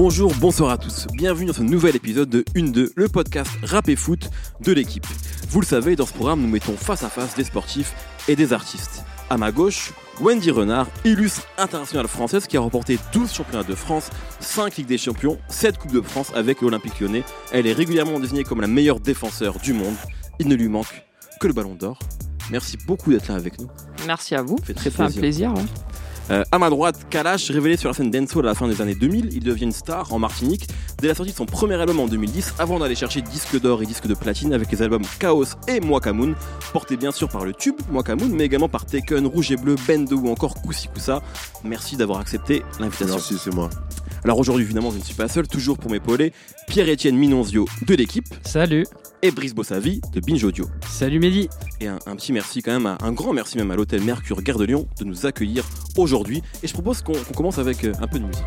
Bonjour, bonsoir à tous. Bienvenue dans ce nouvel épisode de Une 2, le podcast rap et foot de l'équipe. Vous le savez, dans ce programme, nous mettons face à face des sportifs et des artistes. À ma gauche, Wendy Renard, illustre internationale française qui a remporté 12 championnats de France, 5 Ligues des Champions, 7 Coupes de France avec l'Olympique lyonnais. Elle est régulièrement désignée comme la meilleure défenseur du monde. Il ne lui manque que le ballon d'or. Merci beaucoup d'être là avec nous. Merci à vous. Ça fait très un plaisir. plaisir. ouais. Euh, à ma droite, Kalash, révélé sur la scène dancehall à la fin des années 2000, il devient une star en Martinique dès la sortie de son premier album en 2010, avant d'aller chercher disque d'or et disque de platine avec les albums Chaos et Mwakamoun, portés bien sûr par le tube Mwakamoun, mais également par Taken, Rouge et Bleu, Bendo ou encore Koussi Koussa. Merci d'avoir accepté l'invitation. Merci, c'est moi. Alors aujourd'hui, évidemment, je ne suis pas seul, toujours pour m'épauler, Pierre-Étienne Minonzio de l'équipe Salut, et Brice Bossavi de Binge Audio. salut Mehdi. Et un, un petit merci quand même, à- un grand merci même à l'hôtel Mercure Gare de Lyon de nous accueillir aujourd'hui. Et je propose qu'on commence avec euh, un peu de musique.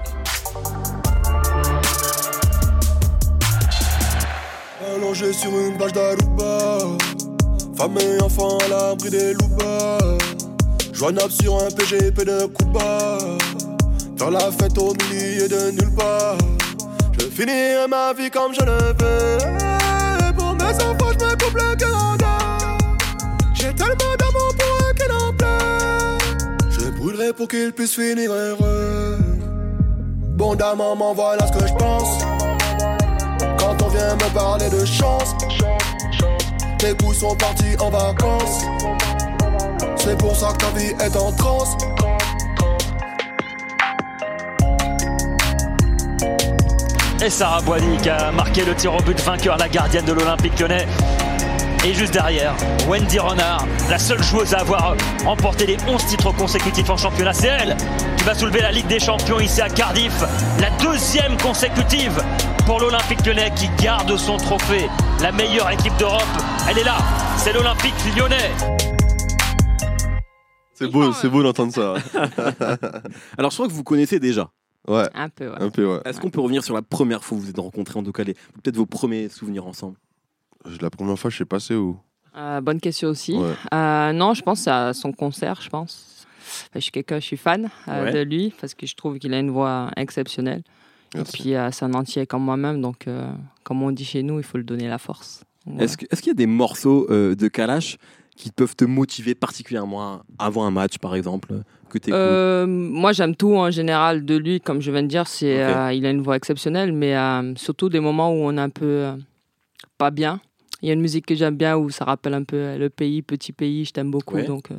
Allongé sur une plage d'Aruba Femme et enfant à l'abri des loupas Joignable sur un PGP de Cuba Faire la fête au milieu de nulle part Je finirai ma vie comme je le veux Pour mes enfants je me coupe le Canada J'ai tellement d'amour pour eux qu'ils en pleurent Je brûlerai pour qu'ils puissent finir heureux Bondamment voilà ce que je pense quand on vient me parler de chance. Tes couilles sont partis en vacances. C'est pour ça que ta vie est en transe. Et Sarah Boigny qui a marqué le tir au but vainqueur, la gardienne de l'Olympique lyonnais. Et juste derrière, Wendy Renard, la seule joueuse à avoir remporté les 11 titres consécutifs en championnat. C'est elle qui va soulever la Ligue des Champions ici à Cardiff. La deuxième consécutive pour l'Olympique lyonnais qui garde son trophée. La meilleure équipe d'Europe, elle est là. C'est l'Olympique lyonnais. C'est beau, c'est beau d'entendre ça. Alors je crois que vous connaissez déjà. Ouais, Un peu, ouais. un peu, ouais. Est-ce qu'on peut revenir sur la première fois que vous vous êtes rencontrés, en tout cas les- peut-être vos premiers souvenirs ensemble? La première fois, je sais passé où? Euh, bonne question aussi. Ouais. Euh, non, je pense à son concert, je pense. Enfin, je suis quelqu'un, je suis fan euh, Ouais. de lui parce que je trouve qu'il a une voix exceptionnelle. Merci. Et puis euh, c'est un entier comme moi-même, donc euh, comme on dit chez nous, il faut le donner la force. Voilà. Est-ce qu'il y a des morceaux euh, de Kalash qui peuvent te motiver particulièrement avant un match, par exemple, que tu Euh, moi, j'aime tout en général de lui, comme je viens de dire. C'est, euh, il a une voix exceptionnelle, mais euh, surtout des moments où on est un peu pas bien. Il y a une musique que j'aime bien où ça rappelle un peu le pays, petit pays. Je t'aime beaucoup, Ouais. donc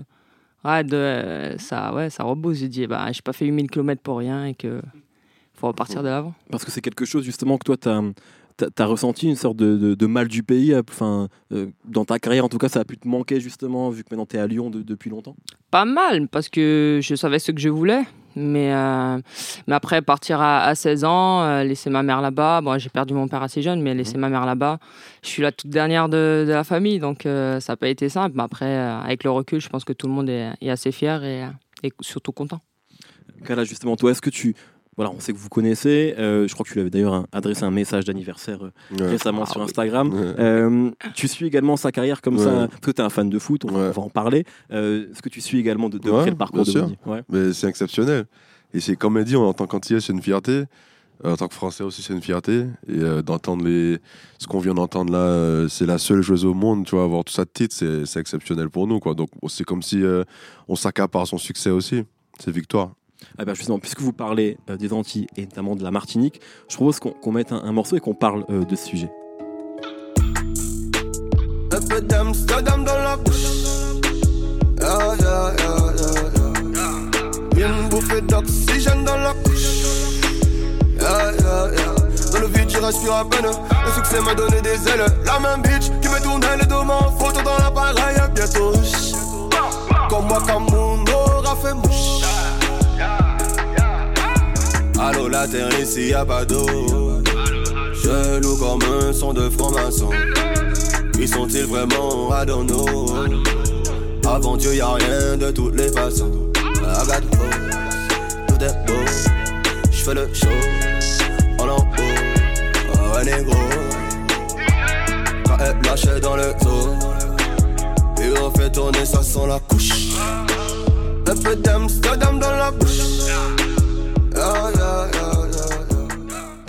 ouais, de, ça, ouais, ça rebooste. Je dis, bah, j'ai pas fait 8000 km pour rien et que faut repartir de l'avant. Parce que c'est quelque chose justement que toi, tu as, ressenti une sorte de, de- de mal du pays. euh, Enfin, euh, dans ta carrière, en tout cas, ça a pu te manquer justement, vu que maintenant tu es à Lyon de- depuis longtemps? Pas mal, parce que je savais ce que je voulais. Mais, euh, mais après, partir à, à 16 ans, euh, laisser ma mère là-bas. Bon, j'ai perdu mon père assez jeune, mais laisser ma mère là-bas. Je suis la toute dernière de, de la famille, donc euh, ça n'a pas été simple. Mais après, avec le recul, je pense que tout le monde est, est assez fier et, et surtout content. Kalash, justement, toi, est-ce que tu. Voilà, on sait que vous connaissez. euh, je crois que tu lui avais d'ailleurs adressé un message d'anniversaire euh, Ouais. récemment Ah sur. Instagram. Ouais. Euh, tu suis également sa carrière comme ça, parce que tu es un fan de foot, on, va- Ouais. on va en parler. Est-ce que tu suis également de, de près le parcours bien de sûr. Mais c'est exceptionnel. Et c'est comme elle dit, en tant qu'antillais, c'est une fierté. En tant que Français aussi, c'est une fierté. Et d'entendre les... ce qu'on vient d'entendre là, c'est la seule joueuse au monde, tu vois, avoir tout ça de titre, c'est exceptionnel pour nous. Quoi. Donc c'est comme si on s'accapare son succès aussi. C'est victoire. Ah ben, justement, puisque vous parlez euh, des Antilles et notamment de la Martinique, je propose qu'on qu'on mette un, un morceau et qu'on parle euh, de ce sujet. Une bouffée d'oxygène dans la couche. Dans le vide, à peine. Le succès m'a donné des ailes. La même bitch qui me tournait le dos en photo dans l'appareil. Bientôt, comme moi, comme mon aura fait mouche. Allô, la terre ici, y a pas d'eau. Je loue comme un son de franc-maçon. Qui sont-ils vraiment à Dono Avant Dieu, y a rien de toutes les façons. Regarde, oh, tout est beau. J'fais le show en haut. Oh, un négro. Quand elle lâche dans le zoo. Et on fait tourner ça sans la couche. Un peu d'Amsterdam dans la bouche. Yeah,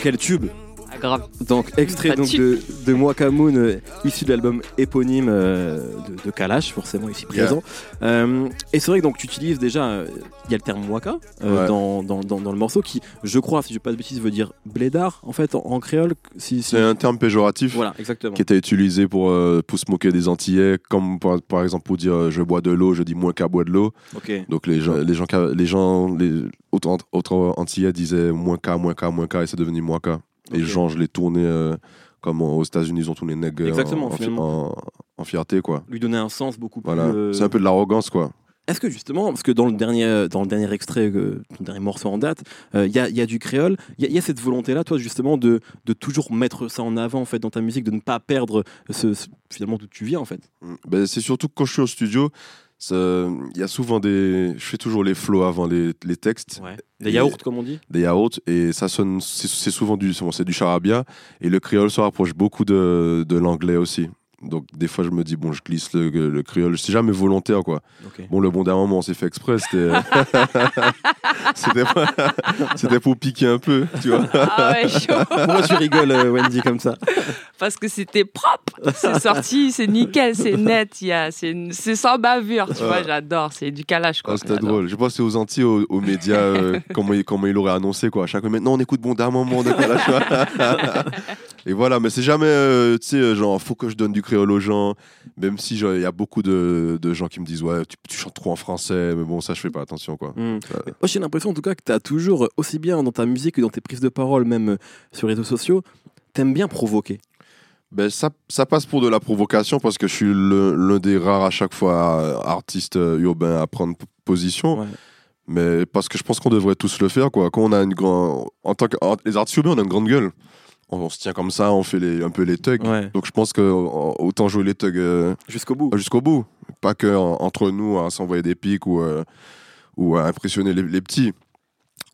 yeah, grave. Donc, extrait donc, de, de Mwakamoon, euh, issu de l'album éponyme euh, de, de Kalash, forcément ici présent. Euh, et c'est vrai que donc, tu utilises déjà, euh, il y a le terme Mwaka euh, Ouais. dans, dans, dans, dans le morceau qui, je crois, si je ne dis pas de bêtises, veut dire blédard en fait en, en créole. Si, si- C'est un terme péjoratif Voilà, exactement. qui était utilisé pour, euh, pour se moquer des Antillais, comme par, par exemple pour dire je bois de l'eau, je dis qu'à boire de l'eau. Donc les gens, les gens, les gens, les autres, autres Antillais disaient moins qu'à, moins qu'à, moins qu'à, et c'est devenu moins Et genre, je l'ai tourné euh, comme aux États-Unis, ils ont tourné nègre Exactement, en, en, fi- finalement. en- en fierté, quoi. Lui donner un sens beaucoup plus. Voilà. euh, C'est un peu de l'arrogance, quoi. Est-ce que justement, parce que dans le dernier, dans le dernier extrait, euh, ton dernier morceau en date, euh, il y, a, il y a du créole, il y a- il y, a cette volonté-là, toi, justement, de, de toujours mettre ça en avant, en fait, dans ta musique, de ne pas perdre ce, ce- finalement d'où tu viens, en fait? Mm. Ben, c'est surtout que quand je suis au studio, il y a souvent des. Je fais toujours les flows avant les, les textes, Des yaourts, comme on dit? des yaourts, et ça sonne. C'est souvent du, du charabia, et le créole se rapproche beaucoup de, de l'anglais aussi. Donc des fois je me dis bon je glisse le, le créole, c'est jamais volontaire quoi. Bon le bon d'un moment on s'est fait exprès, c'était c'était c'était pour piquer un peu, tu vois. Ah ouais, chaud. Pourquoi tu rigoles, euh, Wendy, comme ça? Parce que c'était propre. C'est sorti, c'est nickel, c'est net. il y a- C'est c'est sans bavure, tu vois, j'adore. C'est du calage, quoi. Ah, c'était J'adore. drôle. Je pense que c'est aux Antilles, aux, aux médias, euh, comment, il, comment il aurait annoncé quoi. À chaque fois, maintenant on écoute bon d'un moment. vois. Et voilà, mais c'est jamais, euh, tu sais, euh, genre, faut que je donne du créole aux gens. Même si il y a beaucoup de, de gens qui me disent, ouais, tu, tu chantes trop en français. Mais bon, ça, je fais pas attention quoi. Hmm. Moi, j'ai l'impression, en tout cas, que tu as toujours, aussi bien dans ta musique que dans tes prises de parole, même euh, sur les réseaux sociaux, t'aimes bien provoquer. Ben, ça, ça passe pour de la provocation parce que je suis l'un des rares à chaque fois euh, artistes euh, urbains à prendre position. Ouais. Mais parce que je pense qu'on devrait tous le faire. Quoi. Quand on a une grande. En tant que les artistes urbains, on a une grande gueule. On, on se tient comme ça, on fait les, un peu les thugs. Ouais. Donc je pense que autant jouer les thugs euh, Jusqu'au bout. jusqu'au bout. Pas que en- entre nous à s'envoyer des pics ou, euh, ou à impressionner les, les petits.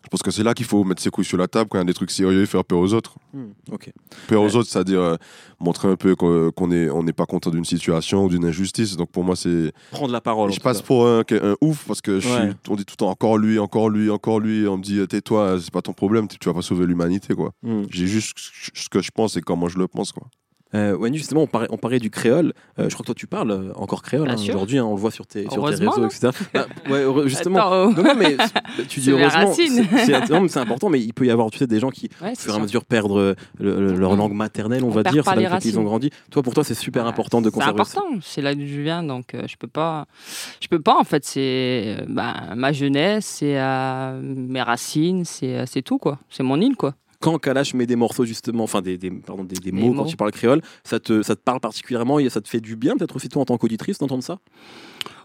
Je pense que c'est là qu'il faut mettre ses couilles sur la table quand il y a des trucs sérieux et faire peur aux autres. Hmm. Ok. Peur Ouais. aux autres, c'est-à-dire euh, montrer un peu qu'on qu'on est, on n'est pas content d'une situation ou d'une injustice. Donc pour moi, c'est. Prendre la parole. Je passe pour un, un ouf parce que je suis, Ouais. on dit tout le temps encore lui, encore lui, encore lui. On me dit tais-toi, c'est pas ton problème, tu vas pas sauver l'humanité. quoi. Hmm. J'ai juste ce que je pense et comment je le pense. quoi. Euh, justement, on parlait, on parlait du créole. Euh, je crois que toi, tu parles euh, encore créole hein, aujourd'hui. hein, on le voit sur tes, sur tes Heureusement, réseaux, etc. Bah, ouais, justement. Attends, oh. Non, non, mais c'est- tu dis C'est heureusement. c'est- C'est c'est important, mais il peut y avoir tu sais, des gens qui, au c'est fur et à mesure, perdre euh, le- le- leur langue maternelle, on, On va dire. C'est qu'ils ont grandi. Toi, pour toi, c'est super important de C'est conserver ça. important, c'est là d'où je viens, donc euh, je peux pas, je peux pas en fait. C'est bah, ma jeunesse, c'est mes racines, c'est c'est tout quoi. C'est mon île quoi. Quand Kalash met des morceaux, justement, enfin des, des, pardon, des, mots, quand tu parles créole, ça te, ça te parle particulièrement et ça te fait du bien, peut-être aussi toi en tant qu'auditrice, d'entendre ça?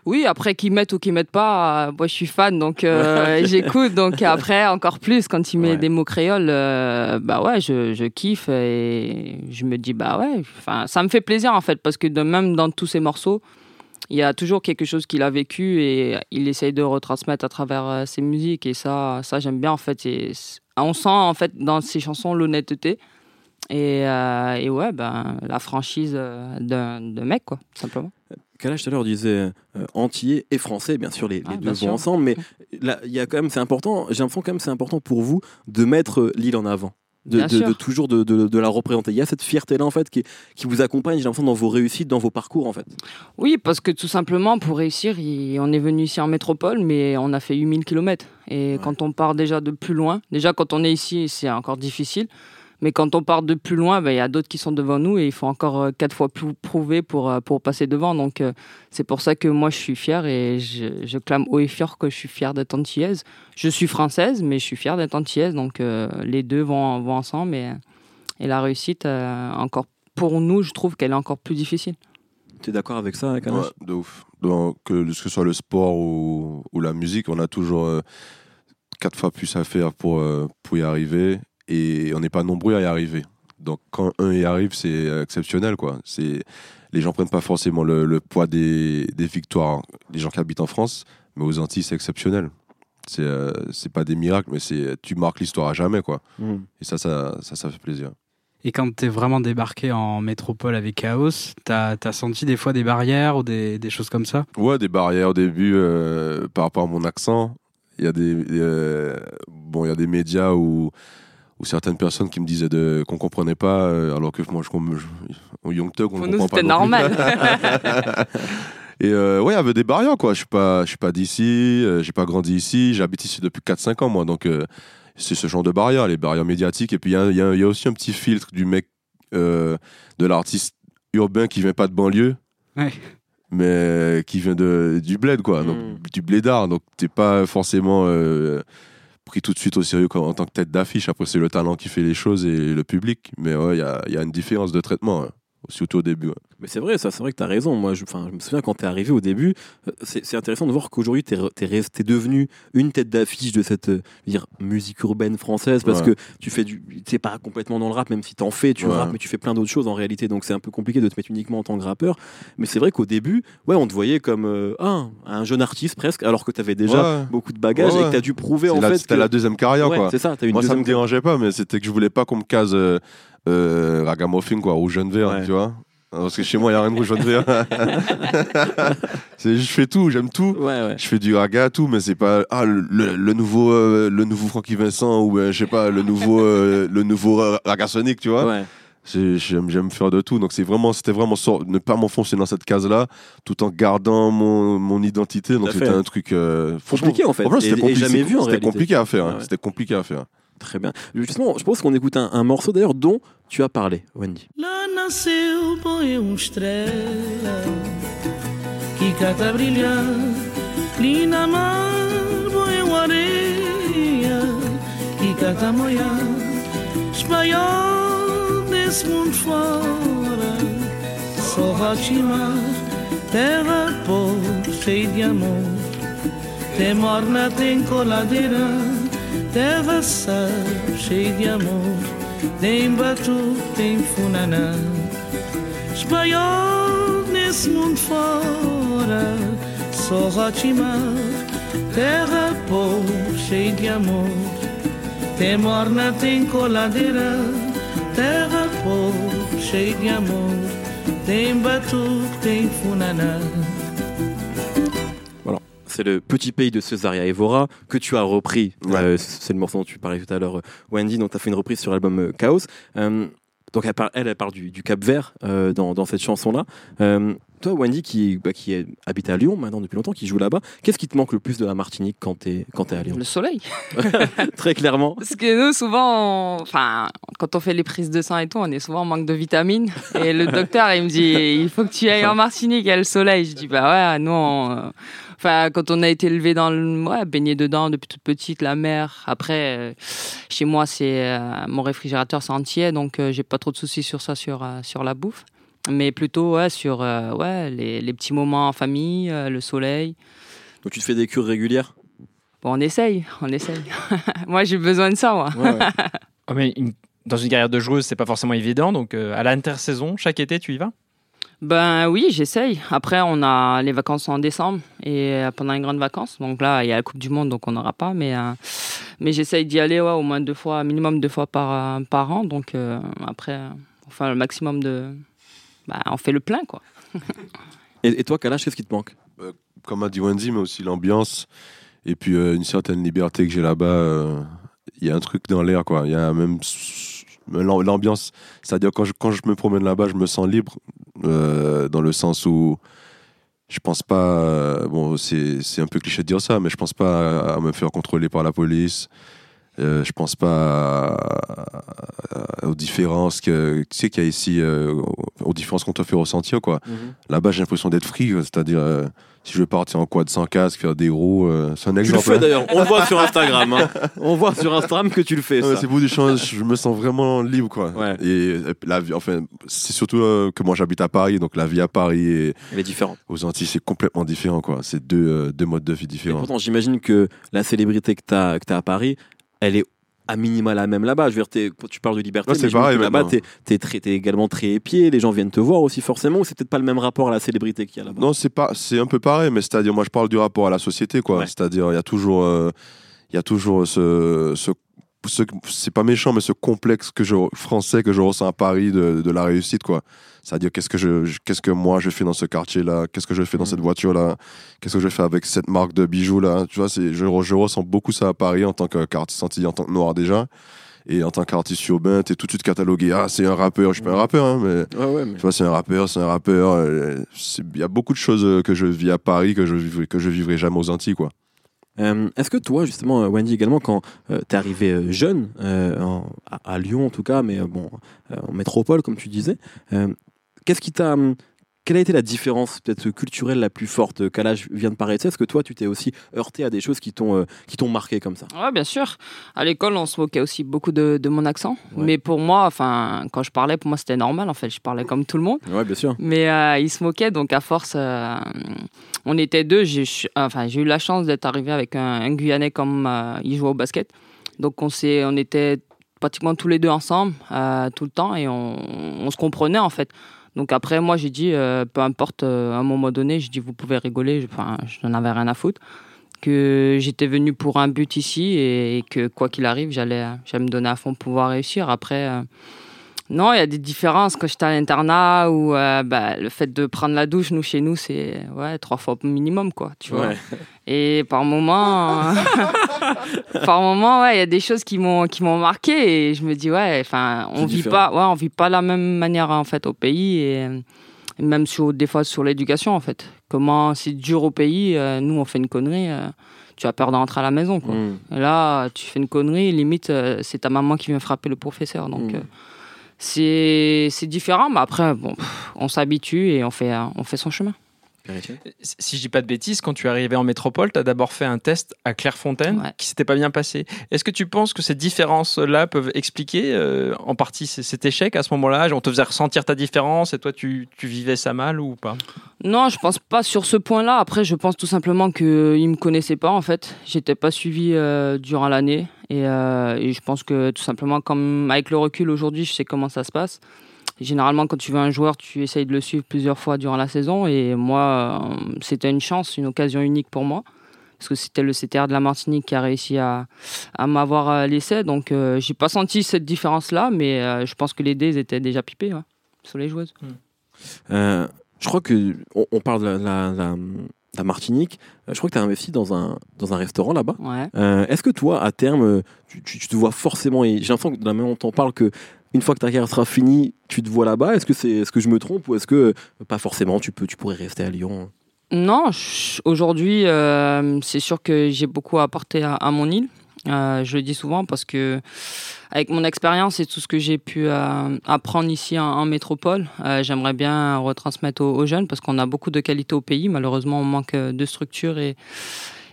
Oui, après qu'ils mettent ou qu'ils mettent pas, euh, moi je suis fan, donc euh, j'écoute. Donc après encore plus quand il met Ouais. des mots créoles, euh, bah ouais, je, je kiffe et je me dis bah ouais, enfin ça me fait plaisir en fait parce que de même dans tous ces morceaux. Il y a toujours quelque chose qu'il a vécu et il essaye de retransmettre à travers ses musiques et ça, ça j'aime bien en fait. Et on sent en fait dans ses chansons l'honnêteté et, euh, et ouais ben la franchise euh, d'un de mec quoi simplement. Kalash tout à l'heure disait euh, antillais et français, bien sûr les, les Ah, deux vont sûr. ensemble, mais là il y a quand même c'est important. J'ai l'impression quand même c'est important pour vous de mettre euh, l'île en avant, de, toujours de, de- la représenter. Il y a cette fierté là en fait qui, qui vous accompagne. J'ai l'impression dans vos réussites, dans vos parcours en fait. Oui, parce que tout simplement, pour réussir, il- on est venu ici en métropole, mais on a fait 8000 km. Et quand on part déjà de plus loin, déjà quand on est ici, c'est encore difficile. Mais quand on part de plus loin, ben, il y a d'autres qui sont devant nous et il faut encore euh, quatre fois plus prouver pour, euh, pour passer devant. Donc euh, c'est pour ça que moi je suis fière et je, je clame haut et fort que je suis fière d'être antillaise. Je suis française, mais je suis fière d'être antillaise. Donc euh, les deux vont, vont ensemble et, et la réussite, euh, encore pour nous, je trouve qu'elle est encore plus difficile. Tu es d'accord avec ça, Kalash Ouais, de ouf. Donc, que ce soit le sport ou, ou la musique, on a toujours euh, quatre fois plus à faire pour, euh, pour y arriver et on n'est pas nombreux à y arriver. Donc quand un y arrive, c'est exceptionnel. Quoi. C'est, les gens prennent pas forcément le, le poids des, des victoires. Les gens qui habitent en France, mais aux Antilles, c'est exceptionnel. C'est, euh, c'est pas des miracles, mais c'est, tu marques l'histoire à jamais. Quoi. Hmm. Et ça, ça, ça, ça fait plaisir. Et quand t'es vraiment débarqué en métropole avec Chaos, t'as as senti des fois des barrières ou des, des choses comme ça? Ouais, des barrières au début euh, par rapport à mon accent. Il y a des euh, bon, il y a des médias où ou certaines personnes qui me disaient de, qu'on comprenait pas, euh, alors que moi, je, je, au Young Thug, on Pour nous, comprend pas. c'était normal. Et euh, ouais, il y avait des barrières, quoi. Je suis pas, je suis pas d'ici, euh, j'ai pas grandi ici, j'habite ici depuis 4-5 ans, moi. Donc, euh, c'est ce genre de barrières, les barrières médiatiques. Et puis, il y a, y y aussi un petit filtre du mec, euh, de l'artiste urbain qui vient pas de banlieue, Ouais. mais qui vient de, du bled, quoi. Donc, Mm. du blédard. Donc, t'es pas forcément euh, pris tout de suite au sérieux en tant que tête d'affiche. Après, c'est le talent qui fait les choses et le public. Mais ouais, il y a, une différence de traitement, hein. surtout au début. ouais. Mais c'est vrai, ça, c'est vrai que tu as raison. Moi, je, je me souviens quand tu es arrivé au début, euh, c'est c'est intéressant de voir qu'aujourd'hui, tu es, devenu une tête d'affiche de cette euh, dire, musique urbaine française parce Ouais. que tu fais du. Tu pas complètement dans le rap, même si tu en fais, tu Ouais. rappes, mais tu fais plein d'autres choses en réalité. Donc, c'est un peu compliqué de te mettre uniquement en tant que rappeur. Mais c'est vrai qu'au début, ouais, on te voyait comme euh, ah, un jeune artiste presque, alors que tu avais déjà Ouais. beaucoup de bagages et que tu as dû prouver en la- fait. C'était que- la deuxième carrière, quoi. C'est ça, as une Moi, ça me dérangeait pas, mais c'était que je voulais pas qu'on me case euh, ragamuffin, quoi, rouge jaune vert, Ouais. tu vois. Parce que chez moi, il n'y a rien de rouge je fais tout, j'aime tout. Ouais, ouais. Je fais du raga, tout, mais c'est pas ah, le, nouveau, euh, le nouveau Francky Vincent ou euh, je sais pas, le nouveau, euh, le nouveau raga sonic, tu vois. Ouais. J'aime, faire de tout. Donc vraiment, c'était vraiment sor- ne pas m'enfoncer dans cette case-là, tout en gardant mon, mon identité. Donc c'était un truc euh, Compliqué en fait. franchement, et, c'était et compliqué, jamais vu en C'était compliqué à faire. hein. C'était compliqué à faire. Très bien. Justement, je pense qu'on écoute un, un morceau d'ailleurs dont tu as parlé, Wendy. Lá nasceu, põe uma estrela que cata brilhar. Ali na mar, põe uma areia que cata molhar. Espanhol desse mundo fora, só Rotimar, terra pobre, cheia de amor. Tem morna, tem coladeira, terra cheia de amor. Tem batu, tem funaná. Espanhol nesse mundo fora, só Rotimar, terra pobre, cheia de amor. Tem morna, tem coladeira, terra pobre, cheia de amor. Tem batu, tem funaná. C'est le petit pays de Cesaria Evora que tu as repris. Ouais. Euh, c'est le morceau dont tu parlais tout à l'heure, euh, Wendy, dont tu as fait une reprise sur l'album euh, Chaos. Euh, donc elle, parle, elle, elle parle du, du Cap Vert euh, dans, dans cette chanson-là. Toi, Wendy, qui, bah, qui est, habite à Lyon maintenant depuis longtemps, qui joue là-bas, qu'est-ce qui te manque le plus de la Martinique quand tu es, quand es à Lyon? Le soleil. Très clairement. Parce que nous, souvent, enfin, quand on fait les prises de sang et tout, on est souvent en manque de vitamines. Et le docteur, il me dit, il faut que tu ailles en Martinique, il y a le soleil. Je dis, bah ouais, nous, on, euh, enfin, quand on a été élevé dans le, ouais, baigné dedans depuis toute petite, la mer. Après, euh, chez moi, c'est euh, mon réfrigérateur c'est entier, donc euh, j'ai pas trop de soucis sur ça, sur sur la bouffe. Mais plutôt, ouais, sur euh, ouais, les, les petits moments en famille, euh, le soleil. Donc tu te fais des cures régulières? Bon, on essaye, on essaye. moi, j'ai besoin de ça, moi. Oh, mais une- dans une carrière de joueuse, c'est pas forcément évident. Donc, euh, à l'intersaison, chaque été, tu y vas? Ben oui, j'essaye. Après, on a les vacances en décembre et pendant les grandes vacances. Donc là, il y a la Coupe du Monde, donc on n'aura pas. Mais, euh, mais j'essaye d'y aller ouais, au moins deux fois, minimum deux fois par, par an. Donc euh, après, enfin le maximum de. Bah, on fait le plein, quoi. Et, et toi, Kalash, qu'est-ce qui te manque? Comme a dit Wendy, mais aussi l'ambiance et puis euh, une certaine liberté que j'ai là-bas. euh, Il y a un truc dans l'air, quoi. Il y a même l'ambiance. C'est-à-dire quand je, quand je me promène là-bas, je me sens libre euh, dans le sens où je pense pas. euh, bon, c'est c'est un peu cliché de dire ça, mais je pense pas à, à me faire contrôler par la police. Euh, je pense pas à- à- aux différences que tu sais qu'il y a ici, euh, aux différences qu'on te fait ressentir, quoi. Là-bas, j'ai l'impression d'être free, c'est-à-dire euh, si je veux partir en quad sans casque, faire des roues, euh, c'est un Tu le exemple. fais hein. d'ailleurs, on le voit sur Instagram. hein. On voit sur Instagram que tu le fais. C'est beau du change, je me sens vraiment libre quoi. Ouais. Et la vie, enfin, c'est surtout euh, que moi j'habite à Paris, donc la vie à Paris et Elle est différente. aux Antilles c'est complètement différent quoi. C'est deux, euh, deux modes de vie Et différents. pourtant, j'imagine que la célébrité que tu as, que as à Paris, elle est à minima la même là-bas. Je veux dire, quand tu parles de liberté, Ouais, mais là-bas, t'es es, également très épié, les gens viennent te voir aussi forcément, ou c'est peut-être pas le même rapport à la célébrité qu'il y a là-bas? Non, c'est pas, c'est un peu pareil, mais c'est-à-dire, moi, je parle du rapport à la société, quoi. Ouais. C'est-à-dire, il y a toujours, euh, il y a toujours ce- c'est pas méchant, mais ce complexe que je, français que je ressens à Paris de, de la réussite, quoi. C'est-à-dire, qu'est-ce que je, je- qu'est-ce que moi je fais dans ce quartier-là, qu'est-ce que je fais dans Mhm. cette voiture-là, qu'est-ce que je fais avec cette marque de bijoux-là. Tu vois, c'est, je, re- je ressens beaucoup ça à Paris en tant qu'artiste antillais, en tant que noir déjà. Et en tant qu'artiste urbain, t'es tout de suite catalogué. Ah, c'est un rappeur. Je suis pas un rappeur, hein, mais Ouais, ouais, mais- tu vois, c'est un rappeur, c'est un rappeur. euh, Il y a beaucoup de choses que je vis à Paris que je vivrai, que je vivrai jamais aux Antilles, quoi. Euh, Est-ce que toi, justement, euh, Wendy, également, quand tu t'es arrivé euh, jeune, euh, à, à Lyon en tout cas, mais euh, bon, euh, en métropole, comme tu disais, euh, qu'est-ce qui t'a. Quelle a été la différence peut-être culturelle la plus forte qu'à l'âge vient de paraître Est-ce que toi, tu t'es aussi heurté à des choses qui t'ont euh, qui t'ont marqué comme ça? Ouais, bien sûr. À l'école, on se moquait aussi beaucoup de, de mon accent. Ouais. Mais pour moi, enfin, quand je parlais, pour moi, c'était normal. En fait, je parlais comme tout le monde. Ouais, bien sûr. Mais euh, ils se moquaient, donc à force, euh, on était deux. J'ai enfin, j'ai eu la chance d'être arrivé avec un, un Guyanais comme euh, il jouait au basket. Donc on, s'est- on était pratiquement tous les deux ensemble, euh, tout le temps, et on, on se comprenait en fait. Donc après, moi, j'ai dit, euh, peu importe, euh, à un moment donné, j'ai dit, vous pouvez rigoler, je- je n'en avais rien à foutre. Que j'étais venu pour un but ici et, que quoi qu'il arrive, j'allais j'allais me donner à fond pour pouvoir réussir. Après, euh, non, il y a des différences. Quand j'étais à l'internat, ou euh, bah, le fait de prendre la douche, nous, chez nous, c'est ouais, trois fois minimum, quoi. Tu vois. Ouais. Et par moment, par moment, ouais, il y a des choses qui m'ont qui m'ont marqué et je me dis ouais, enfin, on vit différent. pas, ouais, on vit pas la même manière en fait au pays et, et même sur des fois sur l'éducation en fait. Comment c'est dur au pays, euh, nous on fait une connerie, euh, tu as peur de rentrer à la maison quoi. Et là, tu fais une connerie, limite euh, c'est ta maman qui vient frapper le professeur donc. Mm. C'est différent, mais après, bon, on s'habitue et on fait, on fait son chemin. Si je dis pas de bêtises, quand tu es arrivé en métropole, tu as d'abord fait un test à Clairefontaine Ouais. qui s'était pas bien passé. Est-ce que tu penses que ces différences-là peuvent expliquer euh, en partie cet échec à ce moment-là? On te faisait ressentir ta différence et toi tu, tu vivais ça mal ou pas? Non, je pense pas sur ce point-là. Après, je pense tout simplement qu'ils me connaissaient pas en fait. J'étais pas suivi euh, durant l'année et, euh, et je pense que tout simplement, comme avec le recul aujourd'hui, je sais comment ça se passe. Généralement, quand tu veux un joueur, tu essayes de le suivre plusieurs fois durant la saison. Et moi, euh, c'était une chance, une occasion unique pour moi. Parce que c'était le CTR de la Martinique qui a réussi à, à m'avoir à l'essai. Donc, euh, j'ai pas senti cette différence-là, mais euh, je pense que les dés étaient déjà pipés ouais, sur les joueuses. Euh, je crois que on, on parle de la, la- la- la Martinique. Euh, Je crois que tu as investi dans un, dans un restaurant là-bas. Ouais. Euh, Est-ce que toi, à terme, euh, tu, tu- tu te vois forcément, et j'ai l'impression que de la même on t'en parle que une fois que ta carrière sera finie, tu te vois là-bas? Est-ce que c'est, est-ce que je me trompe ou est-ce que euh, pas forcément, tu peux, tu pourrais rester à Lyon? Non, aujourd'hui, euh, c'est sûr que j'ai beaucoup apporté à, à mon île. Euh, je le dis souvent parce que, avec mon expérience et tout ce que j'ai pu apprendre ici en, métropole, j'aimerais bien retransmettre aux, jeunes parce qu'on a beaucoup de qualités au pays. Malheureusement, on manque de structure et,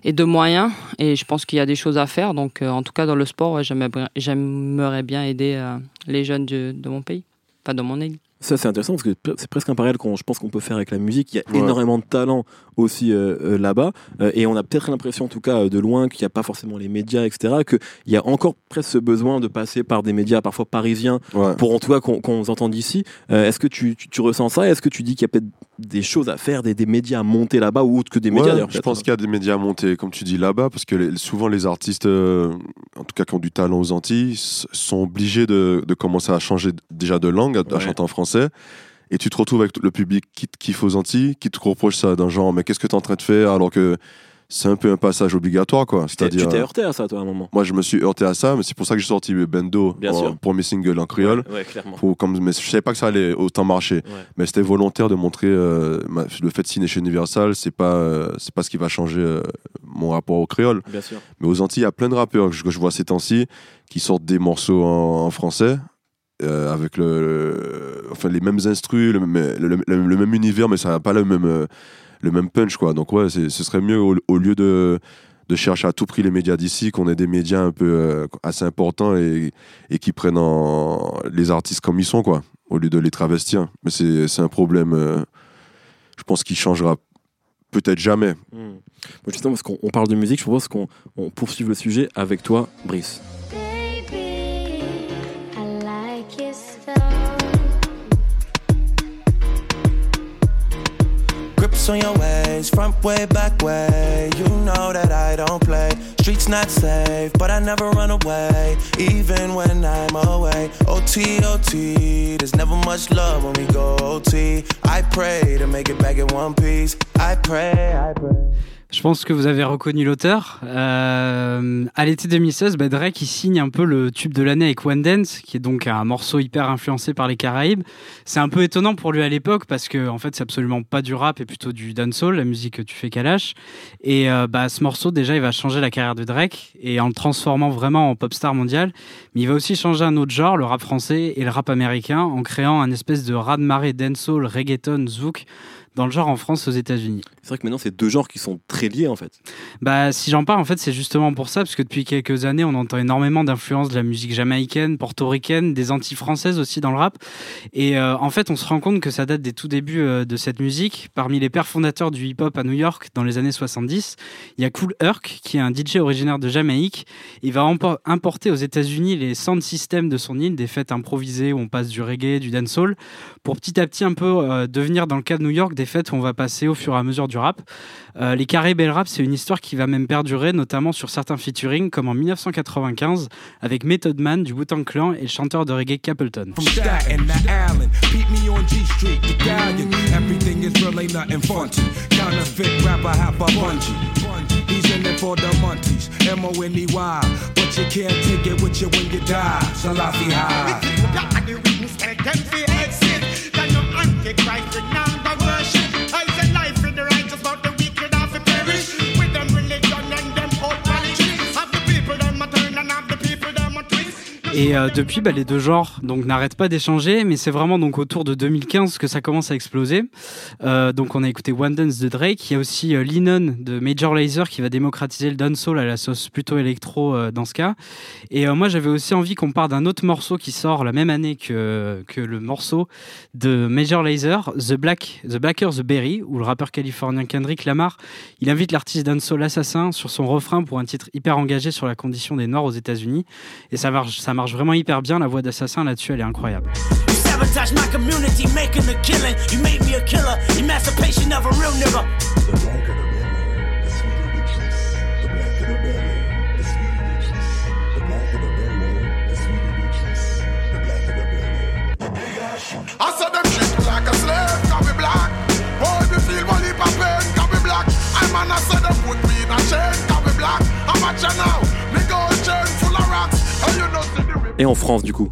et de moyens. Et je pense qu'il y a des choses à faire. Donc, euh, en tout cas, dans le sport, ouais, j'aimerais bien- j'aimerais bien aider euh, les jeunes de, de mon pays, pas de mon île. Ça, c'est intéressant parce que c'est presque un parallèle qu'on, je pense qu'on peut faire avec la musique. Il y a Ouais. énormément de talent aussi euh, euh, là-bas. Euh, et on a peut-être l'impression, en tout cas, de loin, qu'il n'y a pas forcément les médias, etc. Qu'il y a encore presque ce besoin de passer par des médias parfois parisiens Ouais. pour en tout cas qu'on, vous entende. Euh, est-ce que tu, tu, tu ressens ça? Est-ce que tu dis qu'il y a peut-être des choses à faire, des, des médias à monter là-bas ou autre que des médias Ouais, d'ailleurs je pense qu'il y a des médias à monter, comme tu dis là-bas, parce que les- souvent les artistes, en tout cas qui ont du talent aux Antilles, sont obligés de, de commencer à changer déjà de langue, à, chanter en français. Et tu te retrouves avec le public qui te kiffe aux Antilles, qui te reproche ça d'un genre, mais qu'est-ce que tu es en train de faire alors que c'est un peu un passage obligatoire, quoi. Tu t'es- tu C'est-à-dire, t'es heurté à ça, toi, à un moment moi je me suis heurté à ça, mais c'est pour ça que j'ai sorti Bendo Bien en- mes singles en créole. Ouais, clairement. Pour- comme, mais je savais pas que ça allait autant marcher. Mais c'était volontaire de montrer euh, ma- le fait de signer chez Universal, c'est pas, euh, c'est pas ce qui va changer euh, mon rapport au créole. Bien sûr. Mais aux Antilles, il y a plein de rappeurs que je, que je vois ces temps-ci qui sortent des morceaux en, en français. Euh, avec le, enfin les mêmes instrus, le, même- univers, mais ça n'a pas le même, euh, le même punch quoi. Donc ouais, ce serait mieux au, lieu de, de chercher à tout prix les médias d'ici, qu'on ait des médias un peu euh, assez importants et, et qui prennent en, les artistes comme ils sont quoi, au lieu de les travestir. Mais c'est un problème, je pense qu'il changera peut-être jamais. Hmm. Justement, parce qu'on on parle de musique, je propose qu'on on poursuive le sujet avec toi, Brice. On your ways, front way, back way. You know that I don't play. Streets not safe, but I never run away, even when I'm away. OT, OT, there's never much love when we go OT. I pray to make it back in one piece. I pray, I pray. Je pense que vous avez reconnu l'auteur. Euh, à l'été 2016, bah, Drake il signe un peu le tube de l'année avec One Dance, qui est donc un morceau hyper influencé par les Caraïbes. C'est un peu étonnant pour lui à l'époque parce que en fait c'est absolument pas du rap et plutôt du dancehall, la musique que tu fais Kalash. Et euh, bah, ce morceau déjà il va changer la carrière de Drake et en le transformant vraiment en pop star mondial. Mais il va aussi changer un autre genre, le rap français et le rap américain, en créant un espèce de raz-de-marée dancehall, reggaeton, zouk dans le genre en France aux États-Unis. C'est vrai que maintenant, c'est deux genres qui sont très liés en fait. Bah, si j'en parle, en fait, c'est justement pour ça, parce que depuis quelques années, on entend énormément d'influences de la musique jamaïcaine, portoricaine, des Antilles françaises aussi dans le rap. Et euh, en fait, on se rend compte que ça date des tout débuts euh, de cette musique. Parmi les pères fondateurs du hip-hop à New York dans les années 70, il y a Cool Herc, qui est un DJ originaire de Jamaïque. Il va importer aux États-Unis les sound systems de son île, des fêtes improvisées où on passe du reggae, du dancehall, pour petit à petit un peu euh, devenir, dans le cas de New York, des fêtes où on va passer au fur et à mesure du rap. Euh, les Caraïbes et le rap, c'est une histoire qui va même perdurer, notamment sur certains featuring, comme en 1995 avec Method Man du Wu-Tang Clan et le chanteur de reggae Capleton. But shit. I Et euh, depuis, bah, les deux genres donc n'arrêtent pas d'échanger, mais c'est vraiment donc autour de 2015 que ça commence à exploser. Euh, donc on a écouté One Dance de Drake, il y a aussi euh, de Major Lazer qui va démocratiser le dancehall à la sauce plutôt électro euh, dans ce cas. Et moi j'avais aussi envie qu'on parle d'un autre morceau qui sort la même année que, que le morceau de Major Lazer, The Black, The Blacker The Berry, où le rappeur californien Kendrick Lamar, il invite l'artiste dancehall Assassin sur son refrain pour un titre hyper engagé sur la condition des Noirs aux États-Unis. Et ça marche, ça marche vraiment hyper bien. La voix d'Assassin là-dessus, elle est incroyable. I them treat like a slave, can be black. Boy, feel pain, can be black. I said them put me in a chain, can be black. I'm Et en France, du coup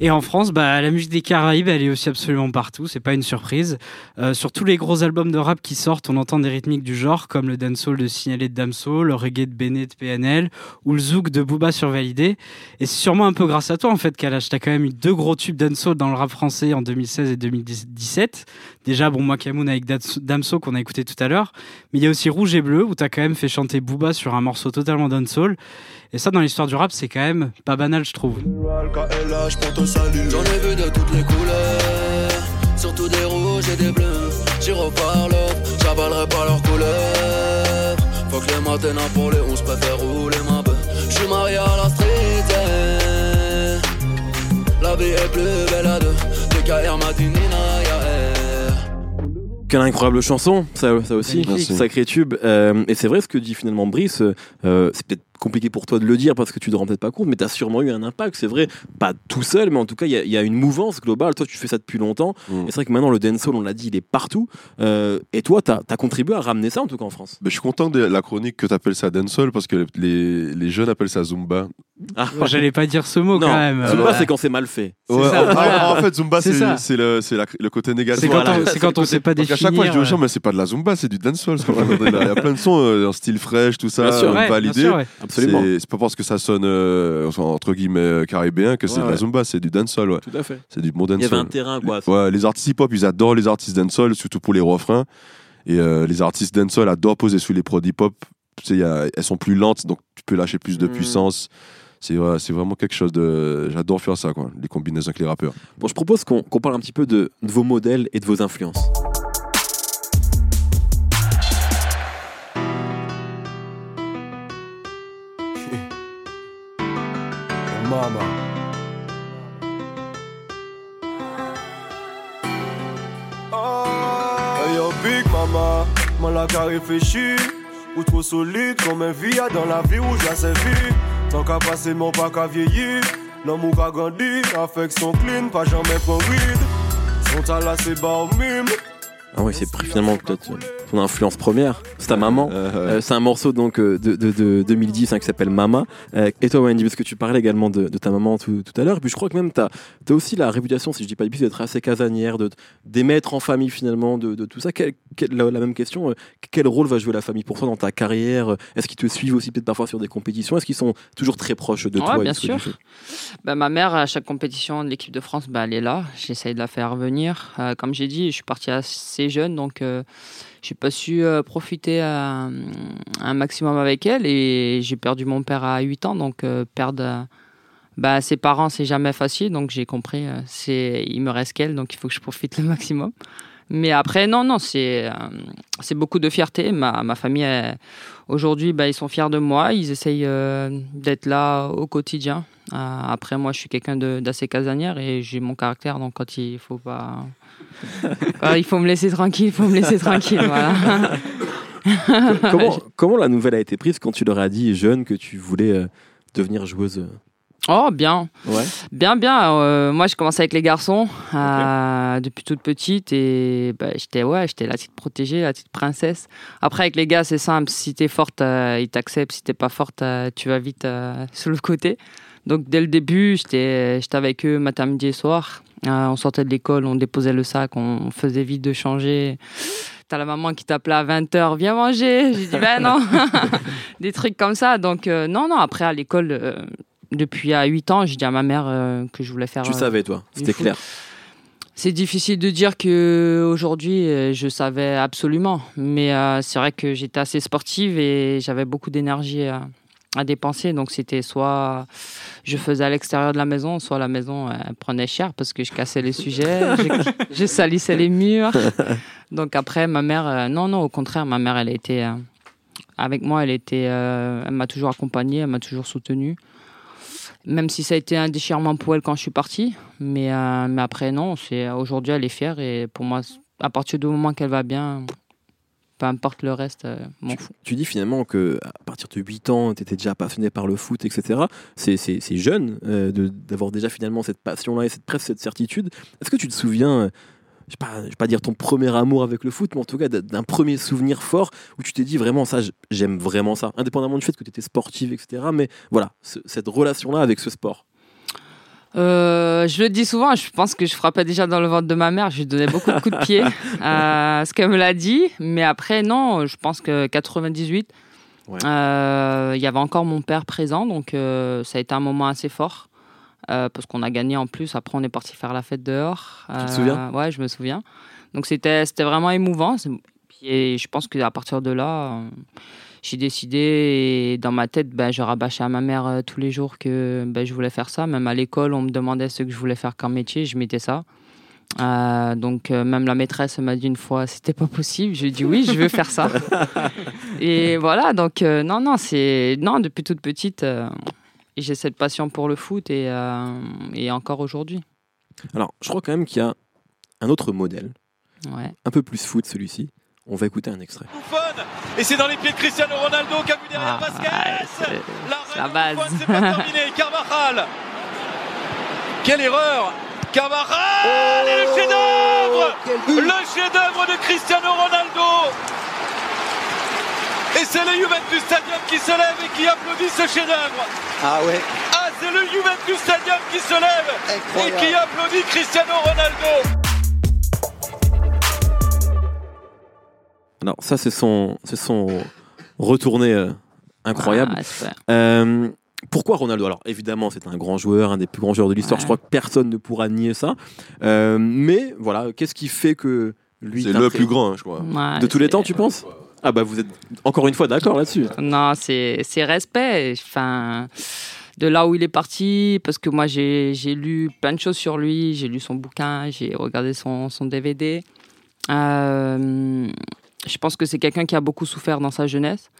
Et en France, bah, la musique des Caraïbes, elle est aussi absolument partout, c'est pas une surprise. Euh, sur tous les gros albums de rap qui sortent, on entend des rythmiques du genre, comme le dancehall de Signalé de Damso, le reggae de Bene de PNL, ou le zouk de Booba sur Validé. Et c'est sûrement un peu grâce à toi, en fait, Kalash. T'as quand même eu deux gros tubes dancehall dans le rap français en 2016 et 2017. Déjà, bon, moi, Camoun avec Damso, qu'on a écouté tout à l'heure. Mais il y a aussi Rouge et Bleu, où t'as quand même fait chanter Booba sur un morceau totalement dancehall. Et ça, dans l'histoire du rap, c'est quand même pas banal, je trouve. KLH pour te saluer. J'en ai vu de toutes les couleurs, surtout des rouges et des bleus. J'y reparle, j'avalerai pas leurs couleurs. Faut que les matins pour les 11 préfère rouler ma bœuf. J'suis marié à la street, yeah. La vie est plus belle à deux. DKR m'a dit Nina, yeah, yeah. Quelle incroyable chanson, ça, ça aussi, Merci. sacré tube. Euh, et c'est vrai ce que dit finalement Brice, euh, c'est peut-être compliqué pour toi de le dire parce que tu te rends peut-être pas compte, mais tu as sûrement eu un impact, c'est vrai, pas tout seul, mais en tout cas, il y, a- il y a une mouvance globale. Toi, tu fais ça depuis longtemps, Mm. et c'est vrai que maintenant, le dancehall, on l'a dit, il est partout. Euh, et toi, tu as, contribué à ramener ça, en tout cas en France? Mais je suis content de la chronique que tu appelles ça dancehall parce que les, les jeunes appellent ça zumba. Ah, J'allais pas dire ce mot non, quand même. Zumba, Euh, c'est quand c'est mal fait. C'est Ouais, ça, en, voilà. en fait, zumba, C'est c'est ça. c'est le, le côté négatif. C'est quand, Voilà. on, quand on sait pas définir. chaque fois, je dis aux gens, euh, mais c'est pas de la zumba, c'est du dancehall. Il y a plein de sons euh, en style fraîche, tout ça, euh, validé. Absolument. C'est pas parce que ça sonne euh, entre guillemets euh, caribéen que c'est Ouais, de la ouais. zumba, c'est du dancehall, ouais. Tout à fait. C'est du bon Il y avait dancehall. un terrain, quoi. Ouais, les artistes hip-hop, ils adorent les artistes dancehall, surtout pour les refrains. Et euh, les artistes dancehall adorent poser sous les prods hip-hop. Tu sais, elles sont plus lentes, donc tu peux lâcher plus de Mm. puissance. C'est ouais, vraiment quelque chose de. J'adore faire ça, quoi. Les combinaisons avec les rappeurs. Bon, je propose qu'on parle un petit peu de, de vos modèles et de vos influences. Mama. Hey yo, Big Mama, moi la qu'à réfléchir. Ou trop solide comme un via dans la vie où j'ai servi. Tant qu'à passer, mon pas qu'à vieillir. L'homme ou qu'à grandir, affection clean, pas jamais pour weed. Son talent c'est bas au mime. Ah ouais, c'est pris finalement peut-être ton influence première, c'est ta maman. Euh, c'est un morceau donc euh, de, de, de 2010 hein, qui s'appelle Mama. Euh, et toi, Wendy, parce que tu parlais également de, de ta maman tout, tout à l'heure. Et puis je crois que même tu as, aussi la réputation, si je dis pas de bêtises, d'être assez casanière, de d'émettre en famille finalement, de, de tout ça. Quel- quel- la, la même question, euh, quel rôle va jouer la famille pour toi dans ta carrière? Est-ce qu'ils te suivent aussi peut-être parfois sur des compétitions? Est-ce qu'ils sont toujours très proches de Ouais, toi bien sûr. Bah, ma mère, à chaque compétition de l'équipe de France, bah, elle est là. J'essaye de la faire venir. Euh, comme j'ai dit, je suis parti assez jeune, donc euh, j'ai pas su euh, profiter un maximum avec elle. Et j'ai perdu mon père à 8 ans, donc euh, perdre euh, bah, ses parents, c'est jamais facile. Donc j'ai compris, il me reste qu'elle, donc il faut que je profite le maximum. Mais après, non, non, c'est beaucoup de fierté. Ma, famille, aujourd'hui, bah, ils sont fiers de moi. Ils essayent d'être là au quotidien. Après, moi, je suis quelqu'un d'assez casanière et j'ai mon caractère. Donc, quand il faut pas. il faut me laisser tranquille, il faut me laisser tranquille. Voilà. comment, comment la nouvelle a été prise quand tu leur as dit jeune que tu voulais euh, devenir joueuse? Oh, bien. Ouais. Bien, bien. Euh, moi, je commençais avec les garçons euh, depuis toute petite et bah, j'étais ouais, la petite protégée, la petite princesse. Après, avec les gars, c'est simple. Si t'es forte, euh, ils t'acceptent. Si t'es pas forte, tu vas vite sur le côté. Donc, dès le début, j'étais avec eux matin, midi et soir. Euh, on sortait de l'école, on déposait le sac, on faisait vite de changer. T'as la maman qui t'appelait à 20h, viens manger. J'ai dit, ben non. Des trucs comme ça. Donc, euh, non, non, après, à l'école, euh, depuis à 8 ans, j'ai dit à ma mère que je voulais faire. Tu savais, toi, c'était clair. C'est difficile de dire que aujourd'hui je savais absolument, mais c'est vrai que j'étais assez sportive et j'avais beaucoup d'énergie à, dépenser. Donc c'était soit je faisais à l'extérieur de la maison, soit la maison elle prenait cher parce que je cassais les sujets, je, je salissais les murs. Donc après ma mère, euh, non non au contraire, ma mère elle été euh, avec moi, elle était, euh, elle m'a toujours accompagnée, elle m'a toujours soutenue. Même si ça a été un déchirement pour elle quand je suis partie, mais, euh, mais après non, c'est aujourd'hui elle est fière et pour moi, à partir du moment qu'elle va bien, peu importe le reste, euh, m'en fous. Tu dis finalement que à partir de 8 ans, tu étais déjà passionné par le foot, etc. C'est, c'est, c'est jeune euh, d'avoir déjà finalement cette passion-là et cette, presque cette certitude. Est-ce que tu te souviens, euh, je ne vais, vais pas dire ton premier amour avec le foot, mais en tout cas d'un- premier souvenir fort où tu t'es dit vraiment ça, j'aime vraiment ça, indépendamment du fait que tu étais sportive, etc. Mais voilà, ce- cette relation-là avec ce sport. Euh, je le dis souvent, je pense que je frappais déjà dans le ventre de ma mère, je lui donnais beaucoup de coups de pied, euh, ce qu'elle me l'a dit, mais après non, je pense que 98, euh, il y avait encore mon père présent, donc euh, ça a été un moment assez fort, parce qu'on a gagné en plus, après on est parti faire la fête dehors. Tu te souviens? Ouais, je me souviens. Donc c'était vraiment émouvant, et je pense qu'à partir de là... j'ai décidé et dans ma tête, ben, je rabâchais à ma mère euh, tous les jours que ben, je voulais faire ça. Même à l'école, on me demandait ce que je voulais faire comme métier, je mettais ça. Euh, donc euh, même la maîtresse m'a dit une fois c'était pas possible. J'ai dit oui, je veux faire ça. et voilà, donc euh, non, non, c'est non depuis toute petite, j'ai cette passion pour le foot et, et encore aujourd'hui. Alors, je crois quand même qu'il y a un autre modèle, Ouais. un peu plus foot celui-ci. On va écouter un extrait. Et c'est dans les pieds de Cristiano Ronaldo qui a vu derrière Vasquez. C'est la base. C'est pas terminé. Carvajal. Quelle erreur. Carvajal et le chef-d'œuvre. Le chef-d'œuvre de Cristiano Ronaldo. Et c'est le Juventus Stadium qui se lève et qui applaudit ce chef-d'œuvre. Ah ouais. Ah, c'est le Juventus Stadium qui se lève et qui applaudit Cristiano Ronaldo. Alors ça, c'est son, c'est son retourné euh, incroyable. Ah. Euh, pourquoi Ronaldo? Alors évidemment, c'est un grand joueur, un des plus grands joueurs de l'histoire. Je crois que personne ne pourra nier ça. Euh, mais voilà, qu'est-ce qui fait que lui C'est le plus grand, hein, je crois. Ouais, de tous les temps, tu penses? Ah bah vous êtes encore une fois d'accord là-dessus. Non, c'est c'est respect. Enfin, de là où il est parti, parce que moi j'ai j'ai lu plein de choses sur lui, j'ai lu son bouquin, j'ai regardé son, son DVD. Euh, je pense que c'est quelqu'un qui a beaucoup souffert dans sa jeunesse.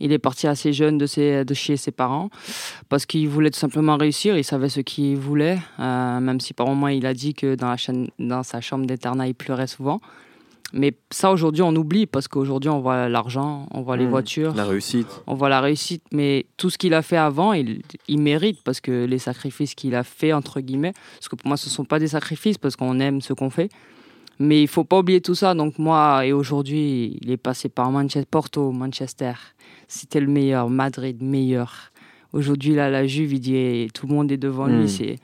Il est parti assez jeune de, ses, de chez ses parents parce qu'il voulait tout simplement réussir. Il savait ce qu'il voulait, euh, même si par moments il a dit que dans, la chaîne, dans sa chambre d'internat il pleurait souvent. Mais ça aujourd'hui on oublie parce qu'aujourd'hui on voit l'argent, on voit les Mmh, voitures, la réussite. on voit la réussite. Mais tout ce qu'il a fait avant, il, il mérite parce que les sacrifices qu'il a fait entre guillemets, parce que pour moi ce ne sont pas des sacrifices parce qu'on aime ce qu'on fait. Mais il faut pas oublier tout ça. Donc moi, et aujourd'hui, il est passé par Manchester, Porto, Manchester. C'était le meilleur. Madrid, meilleur. Aujourd'hui, là, la Juve, il dit, tout le monde est devant lui. C'est,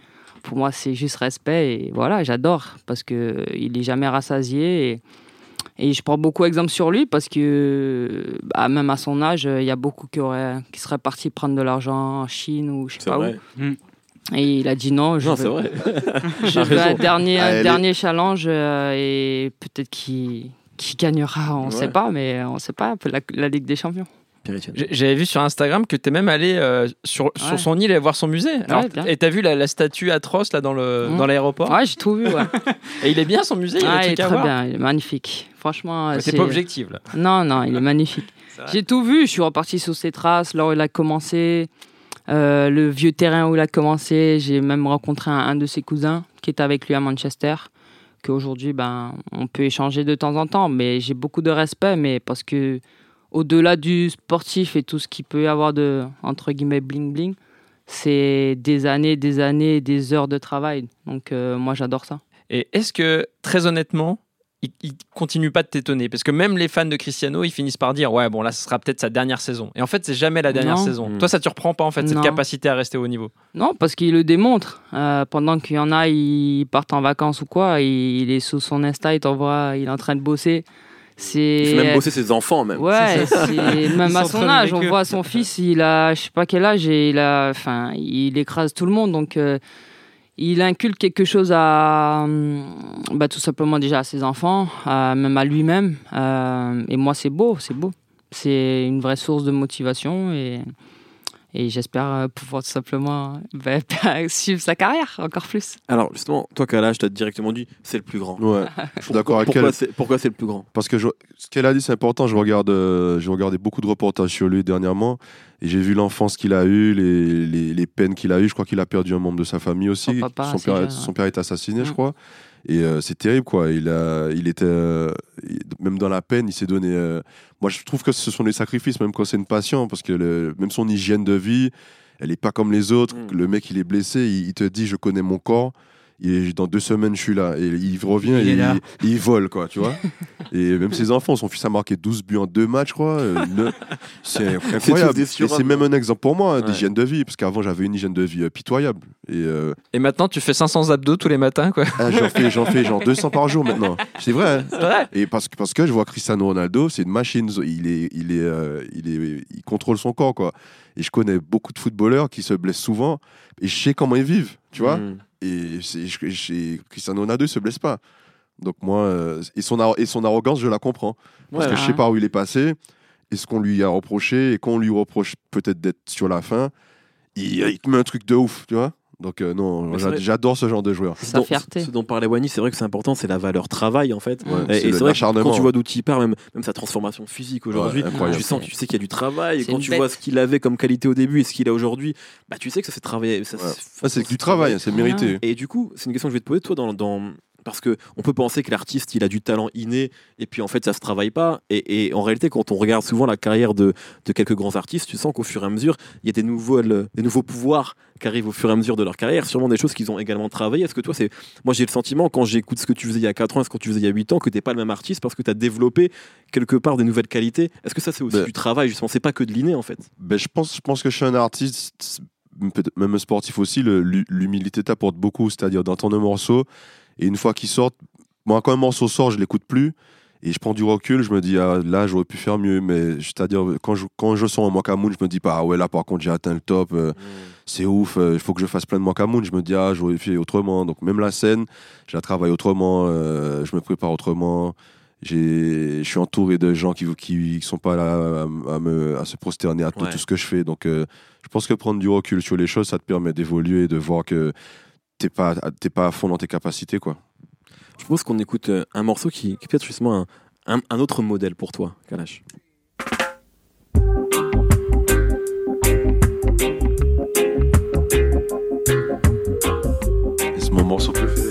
pour moi, c'est juste respect. Et voilà, j'adore. Parce que il est jamais rassasié. Et, et je prends beaucoup exemple sur lui parce que bah, même à son âge, il y a beaucoup qui, auraient, qui seraient partis prendre de l'argent en Chine ou je sais C'est pas vrai. où. Et il a dit non. Je Non, veux- c'est vrai. je T'as veux un dernier, Ah, un elle est- dernier challenge euh, et peut-être qu'il qu'il gagnera, on ne Ouais. sait pas, mais on ne sait pas, la, la Ligue des Champions. J'avais vu sur Instagram que tu es même allé euh, sur, sur Ouais. son île et voir son musée. Alors, bien. et tu as vu la, la statue atroce là dans le dans l'aéroport? Ouais, j'ai tout vu. Ouais. Et il est bien son musée, il Ah, est très voir. bien, il est magnifique. Franchement, c'est- pas objectif, là. Non, non, il est magnifique. J'ai tout vu. Je suis reparti sur ses traces, là où il a commencé, euh, le vieux terrain où il a commencé. J'ai même rencontré un, de ses cousins qui est avec lui à Manchester. Qu'aujourd'hui, ben, on peut échanger de temps en temps, mais j'ai beaucoup de respect, mais parce que au-delà du sportif et tout ce qu'il peut y avoir de entre guillemets bling bling, c'est des années, des années, des heures de travail. Donc euh, moi, j'adore ça. Et est-ce que, très honnêtement, il, il continue pas de t'étonner Parce que même les fans de Cristiano, ils finissent par dire Ouais, bon, là, ce sera peut-être sa dernière saison. Et en fait, c'est jamais la dernière Non. saison. Mm. Toi, ça te reprend pas, en fait, cette Non. capacité à rester au niveau? Non, parce qu'il le démontre. Euh, pendant qu'il y en a, ils partent en vacances ou quoi, il, il est sous son Insta, il t'envoie, il est en train de bosser. C'est... Il fait même bosser ses enfants, même. Ouais, C'est même à son âge, on voit son fils, il a, je sais pas quel âge, et il a, enfin, il écrase tout le monde, donc euh, il inculque quelque chose à, hum, bah, tout simplement déjà à ses enfants, même à lui-même. euh, et moi, c'est beau, c'est beau. C'est une vraie source de motivation et, et j'espère euh, pouvoir tout simplement bah, suivre sa carrière encore plus. Alors, justement, toi, Kalash, t'as directement dit c'est le plus grand. Ouais, je suis d'accord avec pourquoi elle. c'est- Pourquoi c'est le plus grand Parce que je- ce qu'elle a dit, c'est important. Je regarde, euh, j'ai regardé beaucoup de reportages sur lui dernièrement et j'ai vu l'enfance qu'il a eue, les, les, les peines qu'il a eues. Je crois qu'il a perdu un membre de sa famille aussi. Son papa, père, jeune, son ouais. père est assassiné, je crois. Et euh, c'est terrible, quoi. Il, a, il était. euh, même dans la peine, il s'est donné. euh, moi, je trouve que ce sont des sacrifices, même quand c'est une passion, parce que le- même son hygiène de vie, elle n'est pas comme les autres. Mm. Le mec, il est blessé, il, il te dit Je connais mon corps. Et dans deux semaines, je suis là. Et il revient Il et est là. il, il vole, quoi, tu vois. et même ses enfants, son fils a marqué 12 buts en deux matchs, je crois. euh, C'est incroyable. Et c'est même un exemple pour moi hein, Ouais. d'hygiène de vie, parce qu'avant, j'avais une hygiène de vie euh, pitoyable. Et euh, Et maintenant, tu fais 500 abdos tous les matins, quoi. ah, j'en fais, j'en fais genre 200 par jour maintenant. C'est vrai. hein. Vrai. Et parce que, parce que je vois Cristiano Ronaldo, c'est une machine. Il, est, il, est, euh, il, est, il contrôle son corps, quoi. Et je connais beaucoup de footballeurs qui se blessent souvent. Et je sais comment ils vivent, tu vois. Mm. Et Cristiano Ronaldo, il se blesse pas. Donc moi, euh, et, son, et son arrogance, je la comprends. Parce que je sais pas où il est passé, et ce qu'on lui a reproché, et qu'on lui reproche peut-être d'être sur la fin, il, il te met un truc de ouf, tu vois. Donc euh, non, j'adore ce genre de joueur. Sa dont- fierté. Ce dont parlait Wani, c'est vrai que c'est important, c'est la valeur travail en fait. Ouais, et c'est et le- c'est vrai que l'acharnement. quand tu vois d'où il part, même, même sa transformation physique aujourd'hui, Ouais, tu sens, tu sais qu'il y a du travail. Et quand tu bête. vois ce qu'il avait comme qualité au début et ce qu'il a aujourd'hui, bah tu sais que ça s'est travaillé. Ça, Ouais. c'est- Ah, c'est du travail, c'est mérité. Et du coup, c'est une question que je vais te poser toi dans, dans- parce que on peut penser que l'artiste il a du talent inné et puis en fait ça se travaille pas. Et, et en réalité quand on regarde souvent la carrière de, de quelques grands artistes tu sens qu'au fur et à mesure il y a des nouveaux des nouveaux pouvoirs qui arrivent au fur et à mesure de leur carrière. Sûrement des choses qu'ils ont également travaillé est-ce que toi c'est moi j'ai le sentiment quand j'écoute ce que tu faisais il y a 4 ans et ce que tu faisais il y a 8 ans que t'es pas le même artiste parce que tu as développé quelque part des nouvelles qualités. Est-ce que ça c'est aussi Ben- du travail justement? C'est pas que de l'inné en fait. Ben, je, pense, je pense que je suis un artiste, même sportif aussi, l'humilité t'apporte beaucoup, c'est-à-dire d'entendre un morceau, et une fois qu'il sort, moi quand un morceau sort, je l'écoute plus, et je prends du recul, je me dis, ah, là j'aurais pu faire mieux, mais c'est-à-dire quand je, quand je sens un Mokamoun, je me dis pas, ah ouais, là par contre j'ai atteint le top, euh, c'est ouf, euh, il faut que je fasse plein de Mokamoun, je me dis, ah, j'aurais fait autrement, donc même la scène, je la travaille autrement, euh, je me prépare autrement. Je suis entouré de gens qui qui sont pas là à, à me, à se prosterner à tout, Ouais. tout ce que je fais. Donc, je pense que prendre du recul sur les choses, ça te permet d'évoluer et de voir que t'es pas, t'es pas à fond dans tes capacités, quoi. je propose qu'on écoute euh, un morceau qui, qui est peut-être justement un, un, un autre modèle pour toi Kalash Et c'est mon morceau préféré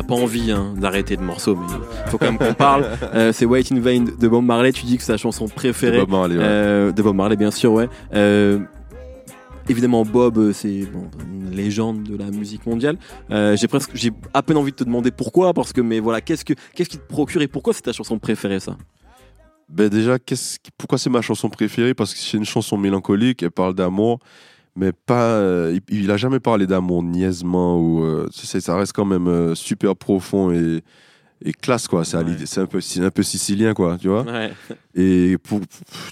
n'a pas envie hein, d'arrêter le morceau, mais il faut quand même qu'on parle. Euh, c'est Wait in Vain de Bob Marley. Tu dis que c'est ta chanson préférée De Bob Marley, ouais. Euh, de Bob Marley, bien sûr, ouais. Euh, évidemment, Bob, c'est bon, une légende de la musique mondiale. J'ai presque, j'ai à peine envie de te demander pourquoi, parce que, mais voilà, qu'est-ce que, qu'est-ce qui te procure et pourquoi c'est ta chanson préférée, ça? Ben déjà, qu'est-ce qui- pourquoi c'est ma chanson préférée? Parce que c'est une chanson mélancolique, elle parle d'amour, mais pas. euh, il, il a jamais parlé d'amour niaisement ou. euh, ça reste quand même euh, super profond et, et classe quoi. C'est un peu, c'est un peu sicilien quoi, tu vois. Ouais. Et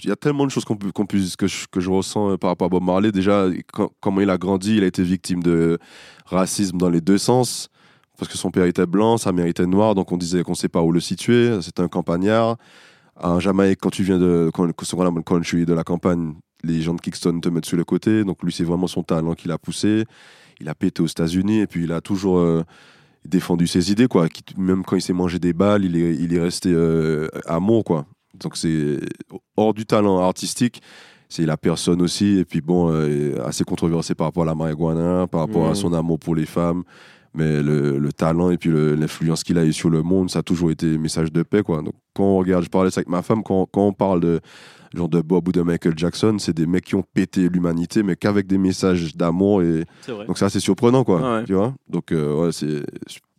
il y a tellement de choses qu'on peut, qu'on puisse- que, je, que je ressens par rapport à Bob Marley. Déjà, quand- comment il a grandi, il a été victime de racisme dans les deux sens. Parce que son père était blanc, sa mère était noire, donc on disait qu'on ne sait pas où le situer. C'était un campagnard. En Jamaïque, quand tu viens de, quand, quand- quand tu es de la campagne, les gens de Kingston te mettent sur le côté. Donc lui, c'est vraiment son talent qui l'a poussé. Il a pété aux États-Unis et puis il a toujours euh, défendu ses idées. Quoi. Même quand il s'est mangé des balles, il est, il est resté euh, amour. Quoi. Donc c'est hors du talent artistique. C'est la personne aussi. Et puis bon, euh, assez controversé par rapport à la marijuana, par rapport à son amour pour les femmes. Mais le, le talent et puis l'influence qu'il a eu sur le monde, ça a toujours été message de paix. Quoi. Donc quand on regarde, je parlais ça avec ma femme, quand, quand on parle de, genre de Bob ou de Michael Jackson, c'est des mecs qui ont pété l'humanité, mais qu'avec des messages d'amour. Et... C'est vrai. Donc c'est assez surprenant. Quoi, Ah ouais. tu vois Donc euh, ouais, c'est...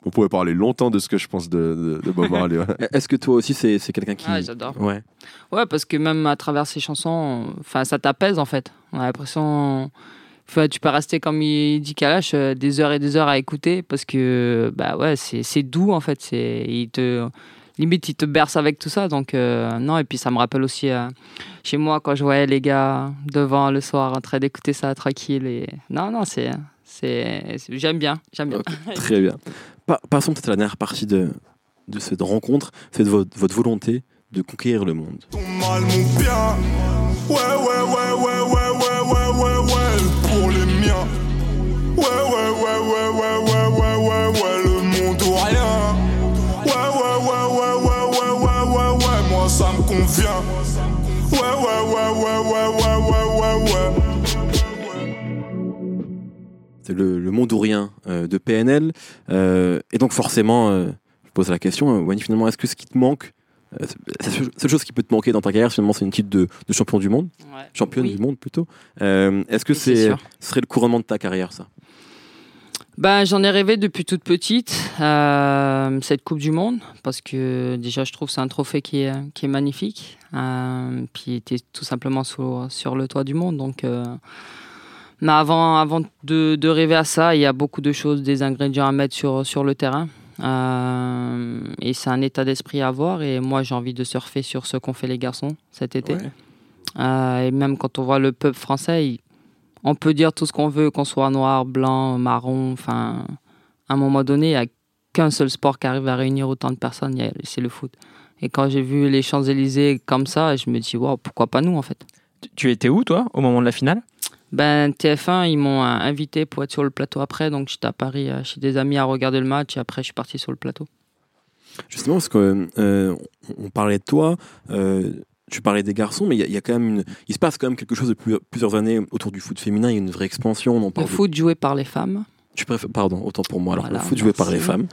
on pourrait parler longtemps de ce que je pense de, de, de Bob Marley. ouais. Est-ce que toi aussi, c'est, c'est quelqu'un qui. Ah, j'adore. Ouais. Ouais, parce que même à travers ces chansons, enfin, ça t'apaise en fait. On a l'impression. Enfin, tu peux rester comme il dit Kalash euh, des heures et des heures à écouter parce que bah ouais c'est doux en fait c'est il te limite il te berce avec tout ça donc euh, non et puis ça me rappelle aussi euh, chez moi quand je voyais les gars devant le soir en train d'écouter ça tranquille et non non c'est c'est j'aime bien j'aime bien Très bien. Pa- passons peut-être à la dernière partie de, de cette rencontre, c'est de votre, votre volonté de conquérir le monde. mal mon bien. Ouais, ouais, ouais, convient. Ouais, ouais, ouais, ouais, ouais, ouais, ouais, ouais, ouais. C'est le, le monde ou rien euh, de PNL. Euh, et donc forcément, euh, je pose la question, euh, Wayne, finalement, est-ce que ce qui te manque, euh, c'est- la seule- chose qui peut te manquer dans ta carrière, finalement, c'est une titre de, de champion du monde, championne Oui. du monde plutôt. Euh, est-ce que c'est ce serait le couronnement de ta carrière, ça? Ben, j'en ai rêvé depuis toute petite, euh, cette Coupe du Monde, parce que déjà, je trouve que c'est un trophée qui est, qui est magnifique. Euh, puis, il était tout simplement sur, sur le toit du monde. Donc, euh, mais avant, avant de, de rêver à ça, il y a beaucoup de choses, des ingrédients à mettre sur, sur le terrain. Euh, et c'est un état d'esprit à avoir. Et moi, j'ai envie de surfer sur ce qu'ont fait les garçons cet été. Et même quand on voit le peuple français, il- on peut dire tout ce qu'on veut, qu'on soit noir, blanc, marron. Enfin, à un moment donné, il n'y a qu'un seul sport qui arrive à réunir autant de personnes, c'est le foot. Et quand j'ai vu les Champs-Élysées comme ça, je me dis, wow, pourquoi pas nous en fait? Tu étais où, toi, au moment de la finale? Ben, TF1, ils m'ont euh, invité pour être sur le plateau après, donc j'étais à Paris euh, chez des amis à regarder le match et après je suis parti sur le plateau. Justement, parce que euh, parlait de toi, euh, tu parlais des garçons, mais il y, a- il y a quand même une, il se passe quand même quelque chose depuis plusieurs années autour du foot féminin. Il y a une vraie expansion. On en Le parle de- foot joué par les femmes. Tu préfères, pardon, autant pour moi. Alors, Voilà, le foot joué par les femmes.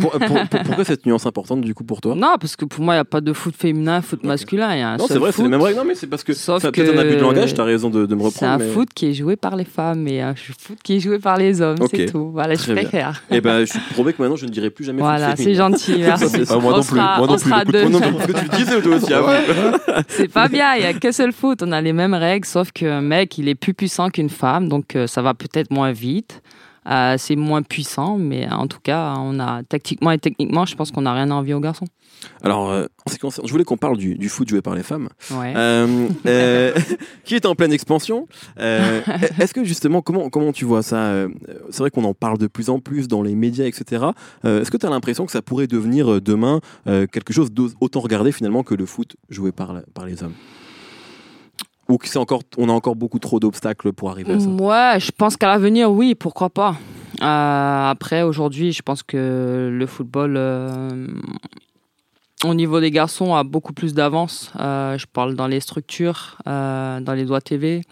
Pour- pour- pour- pourquoi cette nuance importante du coup pour toi Non, parce que pour moi, il n'y a pas de foot féminin, foot masculin. Il y a un Non, c'est vrai, c'est foot. les mêmes règles. Non, mais c'est parce que Sauf ça- peut-être un abus de langage. T'as raison de, de me C'est un reprendre. mais- foot qui est joué par les femmes et un foot qui est joué par les hommes, c'est tout. Voilà, je Très bien. préfère. Eh ben, je suis prouvé que maintenant je ne dirai plus jamais foot Voilà, féminin. c'est gentil, merci. Pas moi On non plus, sera- moi non on plus, parce que tu disais toi aussi avant. C'est pas bien, il n'y a qu'un seul foot. On a les mêmes règles, sauf qu'un mec, il est plus puissant qu'une femme, donc euh, ça va peut-être moins vite. Euh, c'est moins puissant, mais en tout cas, on a tactiquement et techniquement, je pense qu'on n'a rien à envier aux garçons. Alors, euh, en ce qui concerne- je voulais qu'on parle du, du foot joué par les femmes, Ouais. Euh, qui est en pleine expansion. Est-ce que justement, comment, comment tu vois ça C'est vrai qu'on en parle de plus en plus dans les médias, etc. Est-ce que tu as l'impression que ça pourrait devenir demain quelque chose d'autant regardé finalement que le foot joué par les hommes? Ou que c'est encore, on a encore beaucoup trop d'obstacles pour arriver à ça Ouais, je pense qu'à l'avenir, oui, pourquoi pas. Euh, après, aujourd'hui, je pense que le football, euh, au niveau des garçons, a beaucoup plus d'avance. Euh, je parle dans les structures, dans les droits TV,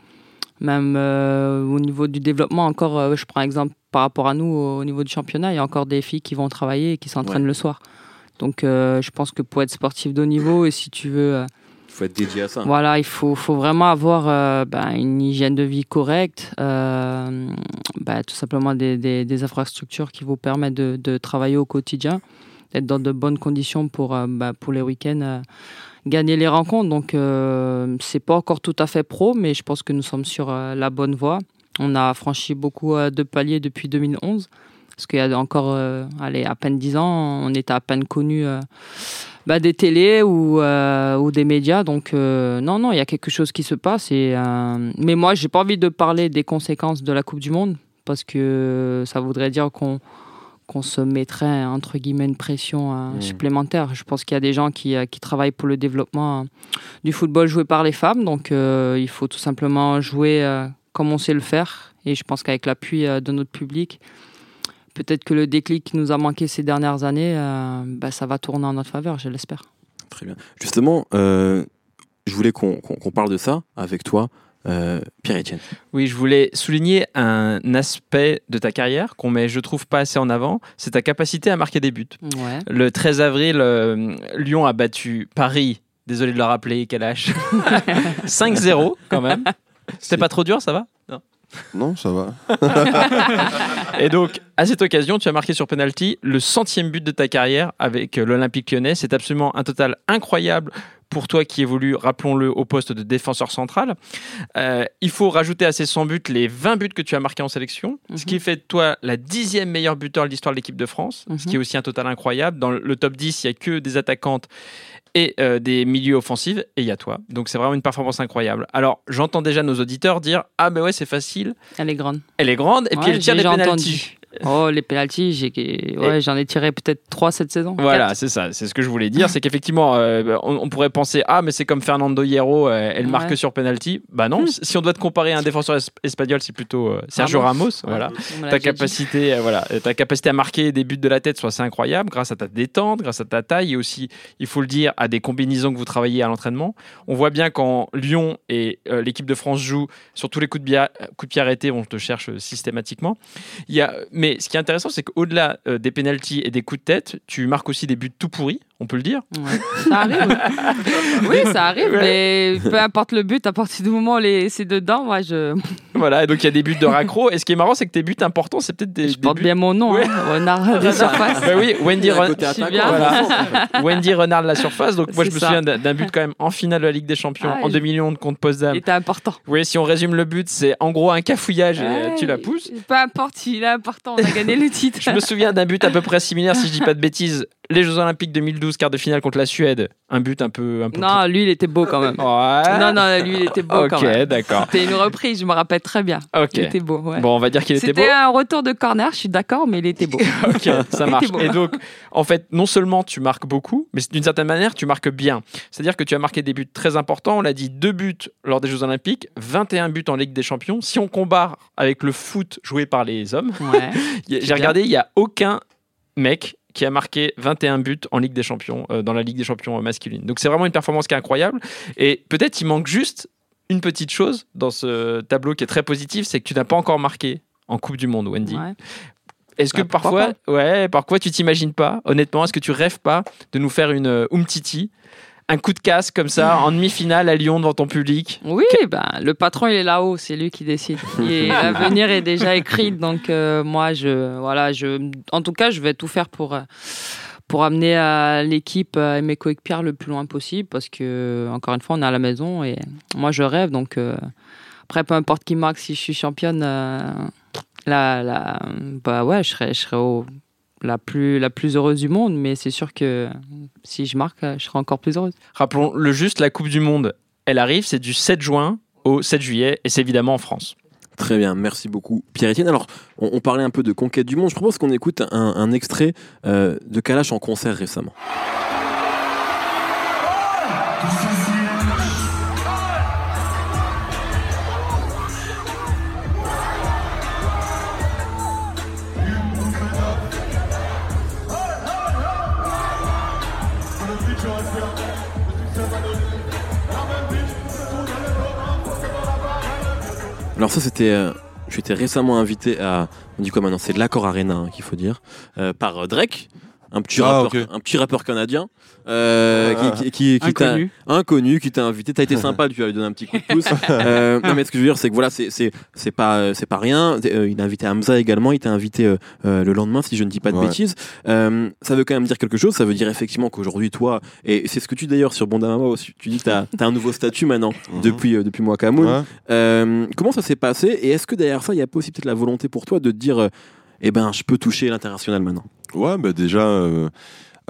même au niveau du développement. Encore, je prends exemple par rapport à nous au niveau du championnat, il y a encore des filles qui vont travailler et qui s'entraînent Ouais. le soir. Donc je pense que pour être sportif de haut niveau et si tu veux voilà, il faut, vraiment avoir euh, ben, une hygiène de vie correcte, euh, ben, tout simplement des, infrastructures qui vous permettent de, travailler au quotidien, d'être dans de bonnes conditions pour, euh, ben, pour les week-ends, gagner les rencontres. Donc, c'est pas encore tout à fait pro, mais je pense que nous sommes sur la bonne voie. On a franchi beaucoup de paliers depuis 2011. Parce qu'il y a encore allez, à peine 10 ans, on était à peine connus euh, bah, des télés ou, euh, ou des médias. Donc, euh, non, non, il y a quelque chose qui se passe. Et, euh, mais moi, j'ai pas envie de parler des conséquences de la Coupe du Monde parce que ça voudrait dire qu'on qu'on se mettrait, entre guillemets, une pression euh, Mmh. supplémentaire. Je pense qu'il y a des gens qui, qui travaillent pour le développement euh, du football joué par les femmes. Donc, euh, il faut tout simplement jouer comme on sait le faire. Et je pense qu'avec l'appui de notre public, peut-être que le déclic qui nous a manqué ces dernières années, euh, bah, ça va tourner en notre faveur, je l'espère. Très bien. Justement, euh, je voulais qu'on parle de ça avec toi, euh, Pierre-Etienne. Oui, je voulais souligner un aspect de ta carrière qu'on met, je trouve, pas assez en avant. C'est ta capacité à marquer des buts. Ouais. Le 13 avril, euh, Lyon a battu Paris. Désolé de le rappeler, quel âge? 5-0 quand même. C'était pas trop dur, ça va? Non. Non, ça va. Et donc, à cette occasion, tu as marqué sur penalty le centième but de ta carrière avec euh, l'Olympique lyonnais. C'est absolument un total incroyable pour toi qui évolue, rappelons-le, au poste de défenseur central. Euh, il faut rajouter à ces 100 buts les 20 buts que tu as marqués en sélection, ce qui fait de toi la dixième meilleure buteur de l'histoire de l'équipe de France, ce qui est aussi un total incroyable. Dans le top 10, il n'y a que des attaquantes et euh, des milieux offensifs, et il y a toi. Donc c'est vraiment une performance incroyable. Alors, j'entends déjà nos auditeurs dire Ah, ben ouais, c'est facile. Elle est grande. Elle est grande, et puis elle tire des déjà pénaltys. Oh, les pénalties, j'en ai tiré peut-être 3 cette saison. Voilà, c'est ça. C'est ce que je voulais dire. C'est qu'effectivement, euh, on, pourrait penser ah mais c'est comme Fernando Hierro, euh, elle marque sur penalty. Bah non. Si on doit te comparer à un défenseur es- espagnol, c'est plutôt euh, Sergio Ramos. Voilà. Ta capacité, voilà, ta capacité à marquer des buts de la tête soit assez incroyable grâce à ta détente, grâce à ta taille et aussi, il faut le dire, à des combinaisons que vous travaillez à l'entraînement. On voit bien quand Lyon et l'équipe de France jouent sur tous les coups de, coups de pied arrêtés, on te cherche systématiquement. Il y a, mais ce qui est intéressant, c'est qu'au-delà euh, des pénalties et des coups de tête, tu marques aussi des buts tout pourris, on peut le dire. Ça arrive. oui, ça arrive, mais peu importe le but, à partir du moment où les- c'est dedans, moi, je, Voilà, et donc il y a des buts de raccro. Et ce qui est marrant, c'est que tes buts importants, c'est peut-être des. Je porte bien mon nom, Ouais. hein, Renard des surfaces. Bah oui, Wendy, Ren- Voilà. Wendy Renard de la surface. Donc moi, je me ça. souviens d'un but quand même en finale de la Ligue des Champions Ah, en je- 2011 contre Potsdam. Il était important. Oui, si on résume le but, c'est en gros un cafouillage et Ouais, tu la pousses. Peu importe, il est important, on a gagné le titre. Je me souviens d'un but à peu près similaire, si je dis pas de bêtises. Les Jeux Olympiques 2012, quart de finale contre la Suède. Un but un peu. Un peu Non, lui, il était beau quand même. Ouais. Non, non, lui, il était beau quand Ok, même. d'accord. C'était une reprise, je me rappelle très bien. Ok. Il était beau, ouais. Bon, on va dire qu'il était beau. C'était un retour de corner, je suis d'accord, mais il était beau. Ok, ça marche. Et donc, en fait, non seulement tu marques beaucoup, mais d'une certaine manière, tu marques bien. C'est-à-dire que tu as marqué des buts très importants. On l'a dit, deux buts lors des Jeux Olympiques, 21 buts en Ligue des Champions. Si on compare avec le foot joué par les hommes, Ouais. j'ai regardé, il n'y a aucun mec qui a marqué 21 buts en Ligue des Champions, euh, dans la Ligue des Champions euh, masculine. Donc c'est vraiment une performance qui est incroyable. Et peut-être il manque juste une petite chose dans ce tableau qui est très positif, c'est que tu n'as pas encore marqué en Coupe du Monde, Wendy. Ouais. Est-ce que Bah, parfois, ouais, parfois tu t'imagines pas, honnêtement, est-ce que tu rêves pas de nous faire une euh, Umtiti, un coup de casse comme ça en demi-finale à Lyon devant ton public Oui, ben, le patron, il est là-haut, c'est lui qui décide. Et l'avenir est déjà écrit, donc euh, moi, je, voilà, je, en tout cas, je vais tout faire pour, euh, pour amener à l'équipe euh, et mes coéquipiers le plus loin possible, parce que, encore une fois, on est à la maison et moi, je rêve, donc euh, après, peu importe qui marque, si je suis championne, euh, la, la, bah ouais, je serai, je serai au- la, plus, la plus heureuse du monde, mais c'est sûr que si je marque, je serai encore plus heureuse. Rappelons le juste, la Coupe du Monde, elle arrive, c'est du 7 juin au 7 juillet, et c'est évidemment en France. Très bien, merci beaucoup Pierre-Etienne. Alors, on, on parlait un peu de conquête du monde. Je propose qu'on écoute un, un extrait euh, de Kalash en concert récemment. Alors ça, c'était euh, j'étais récemment invité à, on dit quoi maintenant C'est de l'accord Arena hein, qu'il faut dire, euh, par euh, Drake. Un petit, Ah, rappeur, un petit rappeur canadien euh, Ah. qui, qui, qui, qui t'a- Inconnu. inconnu qui t'a invité t'as été sympa tu lui as donné un petit coup de pouce Euh, non mais ce que je veux dire c'est que voilà c'est c'est c'est pas euh, c'est pas rien Euh, il a invité Hamza également il t'a invité euh, le lendemain si je ne dis pas de Ouais. bêtises Euh, ça veut quand même dire quelque chose ça veut dire effectivement qu'aujourd'hui toi et c'est ce que tu dis d'ailleurs sur Bondamama aussi tu dis que t'as as un nouveau statut maintenant Mhm. depuis euh, depuis moi Camoun Ouais. euh, comment ça s'est passé? Et est-ce que derrière ça il y a aussi peut-être la volonté pour toi de te dire euh, eh ben je peux toucher l'international maintenant. Ouais, bah déjà, euh,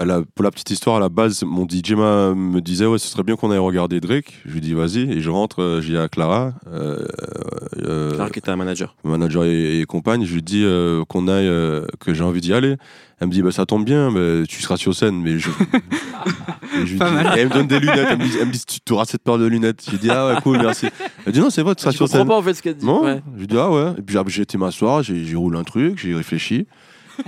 la- pour la petite histoire, à la base, mon DJ m'a- me disait Ouais, ce serait bien qu'on aille regarder Drake. Je lui dis Vas-y. Et je rentre, euh, j'ai à Clara, euh, euh, Clara qui était un manager manager et, et compagne. Je lui dis euh, qu'on aille, euh, que j'ai envie d'y aller. Elle me dit bah, Ça tombe bien, mais tu seras sur scène. Mais je. Et je lui dis- et elle me donne des lunettes. Elle me dit, elle me dit Tu auras cette paire de lunettes. J'ai dit Ah ouais, cool, merci. Elle dit Non, c'est vrai, tu seras tu sur comprends scène. pas en fait ce qu'elle dit Non, Ouais. je lui dis ah ouais. Et puis j'ai été m'asseoir, j'ai roulé un truc, j'ai réfléchi.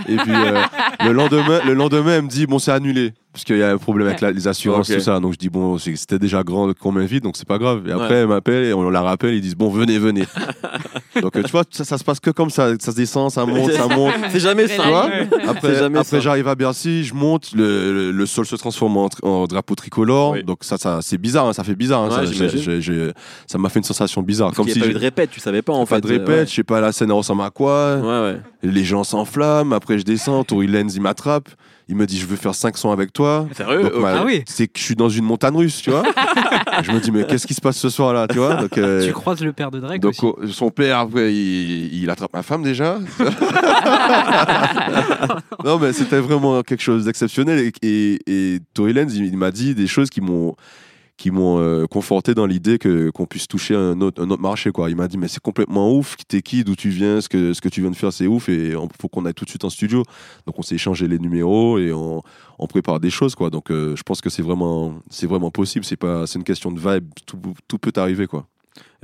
Et puis euh, le lendemain, le lendemain, elle me dit bon c'est annulé parce qu'il y a un problème avec la- les assurances Ok. tout ça. Donc je dis bon c'était déjà grand qu'on m'invite donc c'est pas grave. Et après Ouais. elle m'appelle et on la rappelle, ils disent bon venez venez. donc euh, tu vois ça, ça se passe que comme ça, ça se descend, ça monte, ça monte. c'est jamais ça Tu vois Ouais. Après, jamais après j'arrive à Bercy, je monte, le, le, le sol se transforme en, en drapeau tricolore. Oui. Donc ça, ça c'est bizarre, hein, ça fait bizarre. hein, Ouais, ça, m'a fait une sensation bizarre. Parce comme si a pas eu de répète tu savais pas en pas fait de répète, je sais pas la scène ressemble à quoi. ouais ouais Les gens s'enflamment, après je descends, Tory Lenz il m'attrape, il me dit je veux faire 500 avec toi. sérieux Donc, Ok. ma- Ah oui. C'est que je suis dans une montagne russe, tu vois. je me dis mais qu'est-ce qui se passe ce soir là, tu vois. Donc, euh, Tu croises le père de Drake donc aussi. oh, son père après il, il attrape ma femme déjà. non mais c'était vraiment quelque chose d'exceptionnel et, et, et Tory Lenz il, il m'a dit des choses qui m'ont qui m'ont euh, conforté dans l'idée que qu'on puisse toucher un autre, un autre marché quoi. Il m'a dit mais c'est complètement ouf, t'es qui, d'où tu viens, ce que ce que tu viens de faire c'est ouf et il faut qu'on aille tout de suite en studio. Donc on s'est échangé les numéros et on, prépare des choses quoi. Donc euh, je pense que c'est vraiment c'est vraiment possible, c'est pas c'est une question de vibe, tout, tout peut arriver quoi.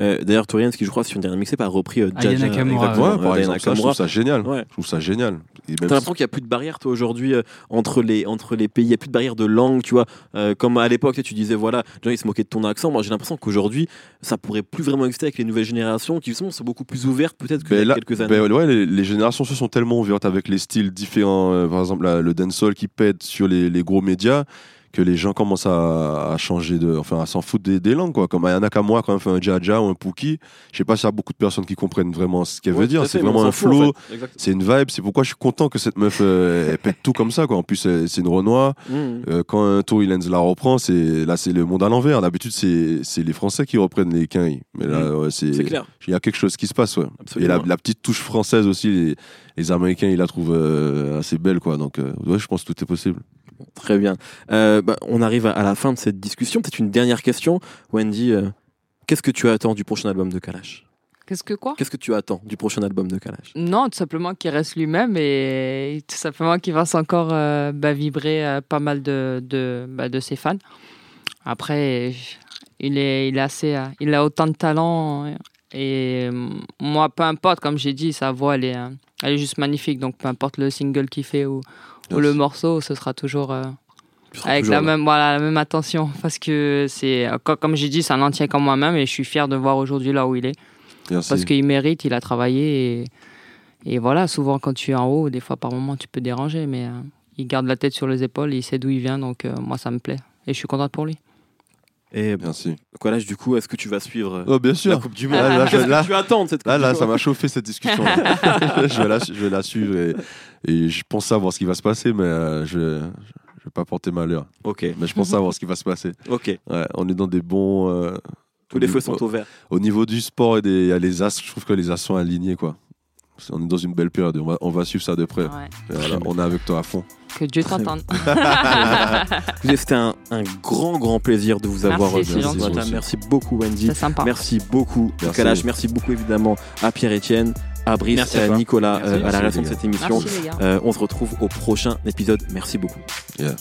Euh, D'ailleurs, Torian, ce qui je crois sur une dernière mixtape a repris euh, Aya Jaja. Nakamura, Ouais, par euh, Aya exemple, ça, je trouve ça génial. Ouais. Je trouve ça génial. T'as l'impression qu'il n'y a plus de barrière, toi, aujourd'hui, euh, entre, les, entre les pays. Il n'y a plus de barrière de langue, tu vois. Euh, comme à l'époque, tu sais, tu disais, voilà, les gens, ils se moquaient de ton accent. Moi, j'ai l'impression qu'aujourd'hui, ça pourrait plus vraiment exister avec les nouvelles générations qui sont, sont beaucoup plus ouvertes, peut-être, y Ben a là- quelques années. ben ouais, les, les générations se sont tellement ouvertes avec les styles différents. euh, par exemple, la- le dancehall qui pète sur les, les gros médias que les gens commencent à, à changer de, enfin, à s'en foutre des, des langues, quoi. Comme Ayana Kamura, quand elle fait un Jaja ou un Pookie, je sais pas s'il y a beaucoup de personnes qui comprennent vraiment ce qu'elle Ouais, veut dire. C'est vraiment un en flow, fait. C'est une vibe. C'est pourquoi je suis content que cette meuf, euh, elle pète tout comme ça, quoi. En plus, c'est une Renoir. Mmh. Euh, quand un Tory Lenz la reprend, c'est là, c'est le monde à l'envers. D'habitude, c'est c'est les Français qui reprennent les quinilles. Mais là, ouais, c'est clair. il y a quelque chose qui se passe, ouais. Et la, la petite touche française aussi, les, les Américains, ils la trouvent euh, assez belle, quoi. Donc, ouais, je pense que tout est possible. Très bien. Euh, bah, on arrive à, la fin de cette discussion. Peut-être une dernière question. Wendy, euh, qu'est-ce que tu attends du prochain album de Kalash? Qu'est-ce que quoi? Qu'est-ce que tu attends du prochain album de Kalash? Non, tout simplement qu'il reste lui-même et tout simplement qu'il fasse encore euh, bah, vibrer euh, pas mal de, de, bah, de ses fans. Après, il est, il est assez, il a autant de talent et moi, peu importe, comme j'ai dit, sa voix, elle est, elle est juste magnifique. Donc, peu importe le single qu'il fait ou, ou le morceau, ce sera toujours euh, avec la même, voilà, la même attention. Parce que c'est, co- comme j'ai dit, c'est un entier comme moi-même et je suis fier de voir aujourd'hui là où il est. Merci. Parce qu'il mérite, il a travaillé et, et voilà, souvent quand tu es en haut, des fois par moment tu peux déranger, mais euh, il garde la tête sur les épaules, il sait d'où il vient, donc euh, moi ça me plaît et je suis contente pour lui. Et Merci. Kalash, du coup, est-ce que tu vas suivre euh, Oh, bien sûr. la Coupe du Monde Là, là, je- que tu attends cette Coupe Là, du là, Monde ça m'a chauffé cette discussion. je, vais la, je vais la suivre et, et je pense savoir ce qui va se passer, mais euh, je, je vais pas porter malheur. Ok. Mais je pense savoir ce qui va se passer. Ok. Ouais, on est dans des bons. euh, Tous les feux sont au vert. Au niveau du sport et des, il y a les as, je trouve que les as sont alignés, quoi. On est dans une belle période. On va, on va suivre ça de près. Ouais. Et voilà, on est avec toi à fond. Que Dieu t'entende. C'était un, un grand, grand plaisir de vous avoir Merci, euh, gentil. ce matin. Merci beaucoup, Wendy. C'est sympa. Merci beaucoup, Merci. Kalash. Merci beaucoup, évidemment, à Pierre-Etienne, à Brice, Merci à. Nicolas Merci. euh, à la réalisation de cette émission. Euh, on se retrouve au prochain épisode. Merci beaucoup. Yeah.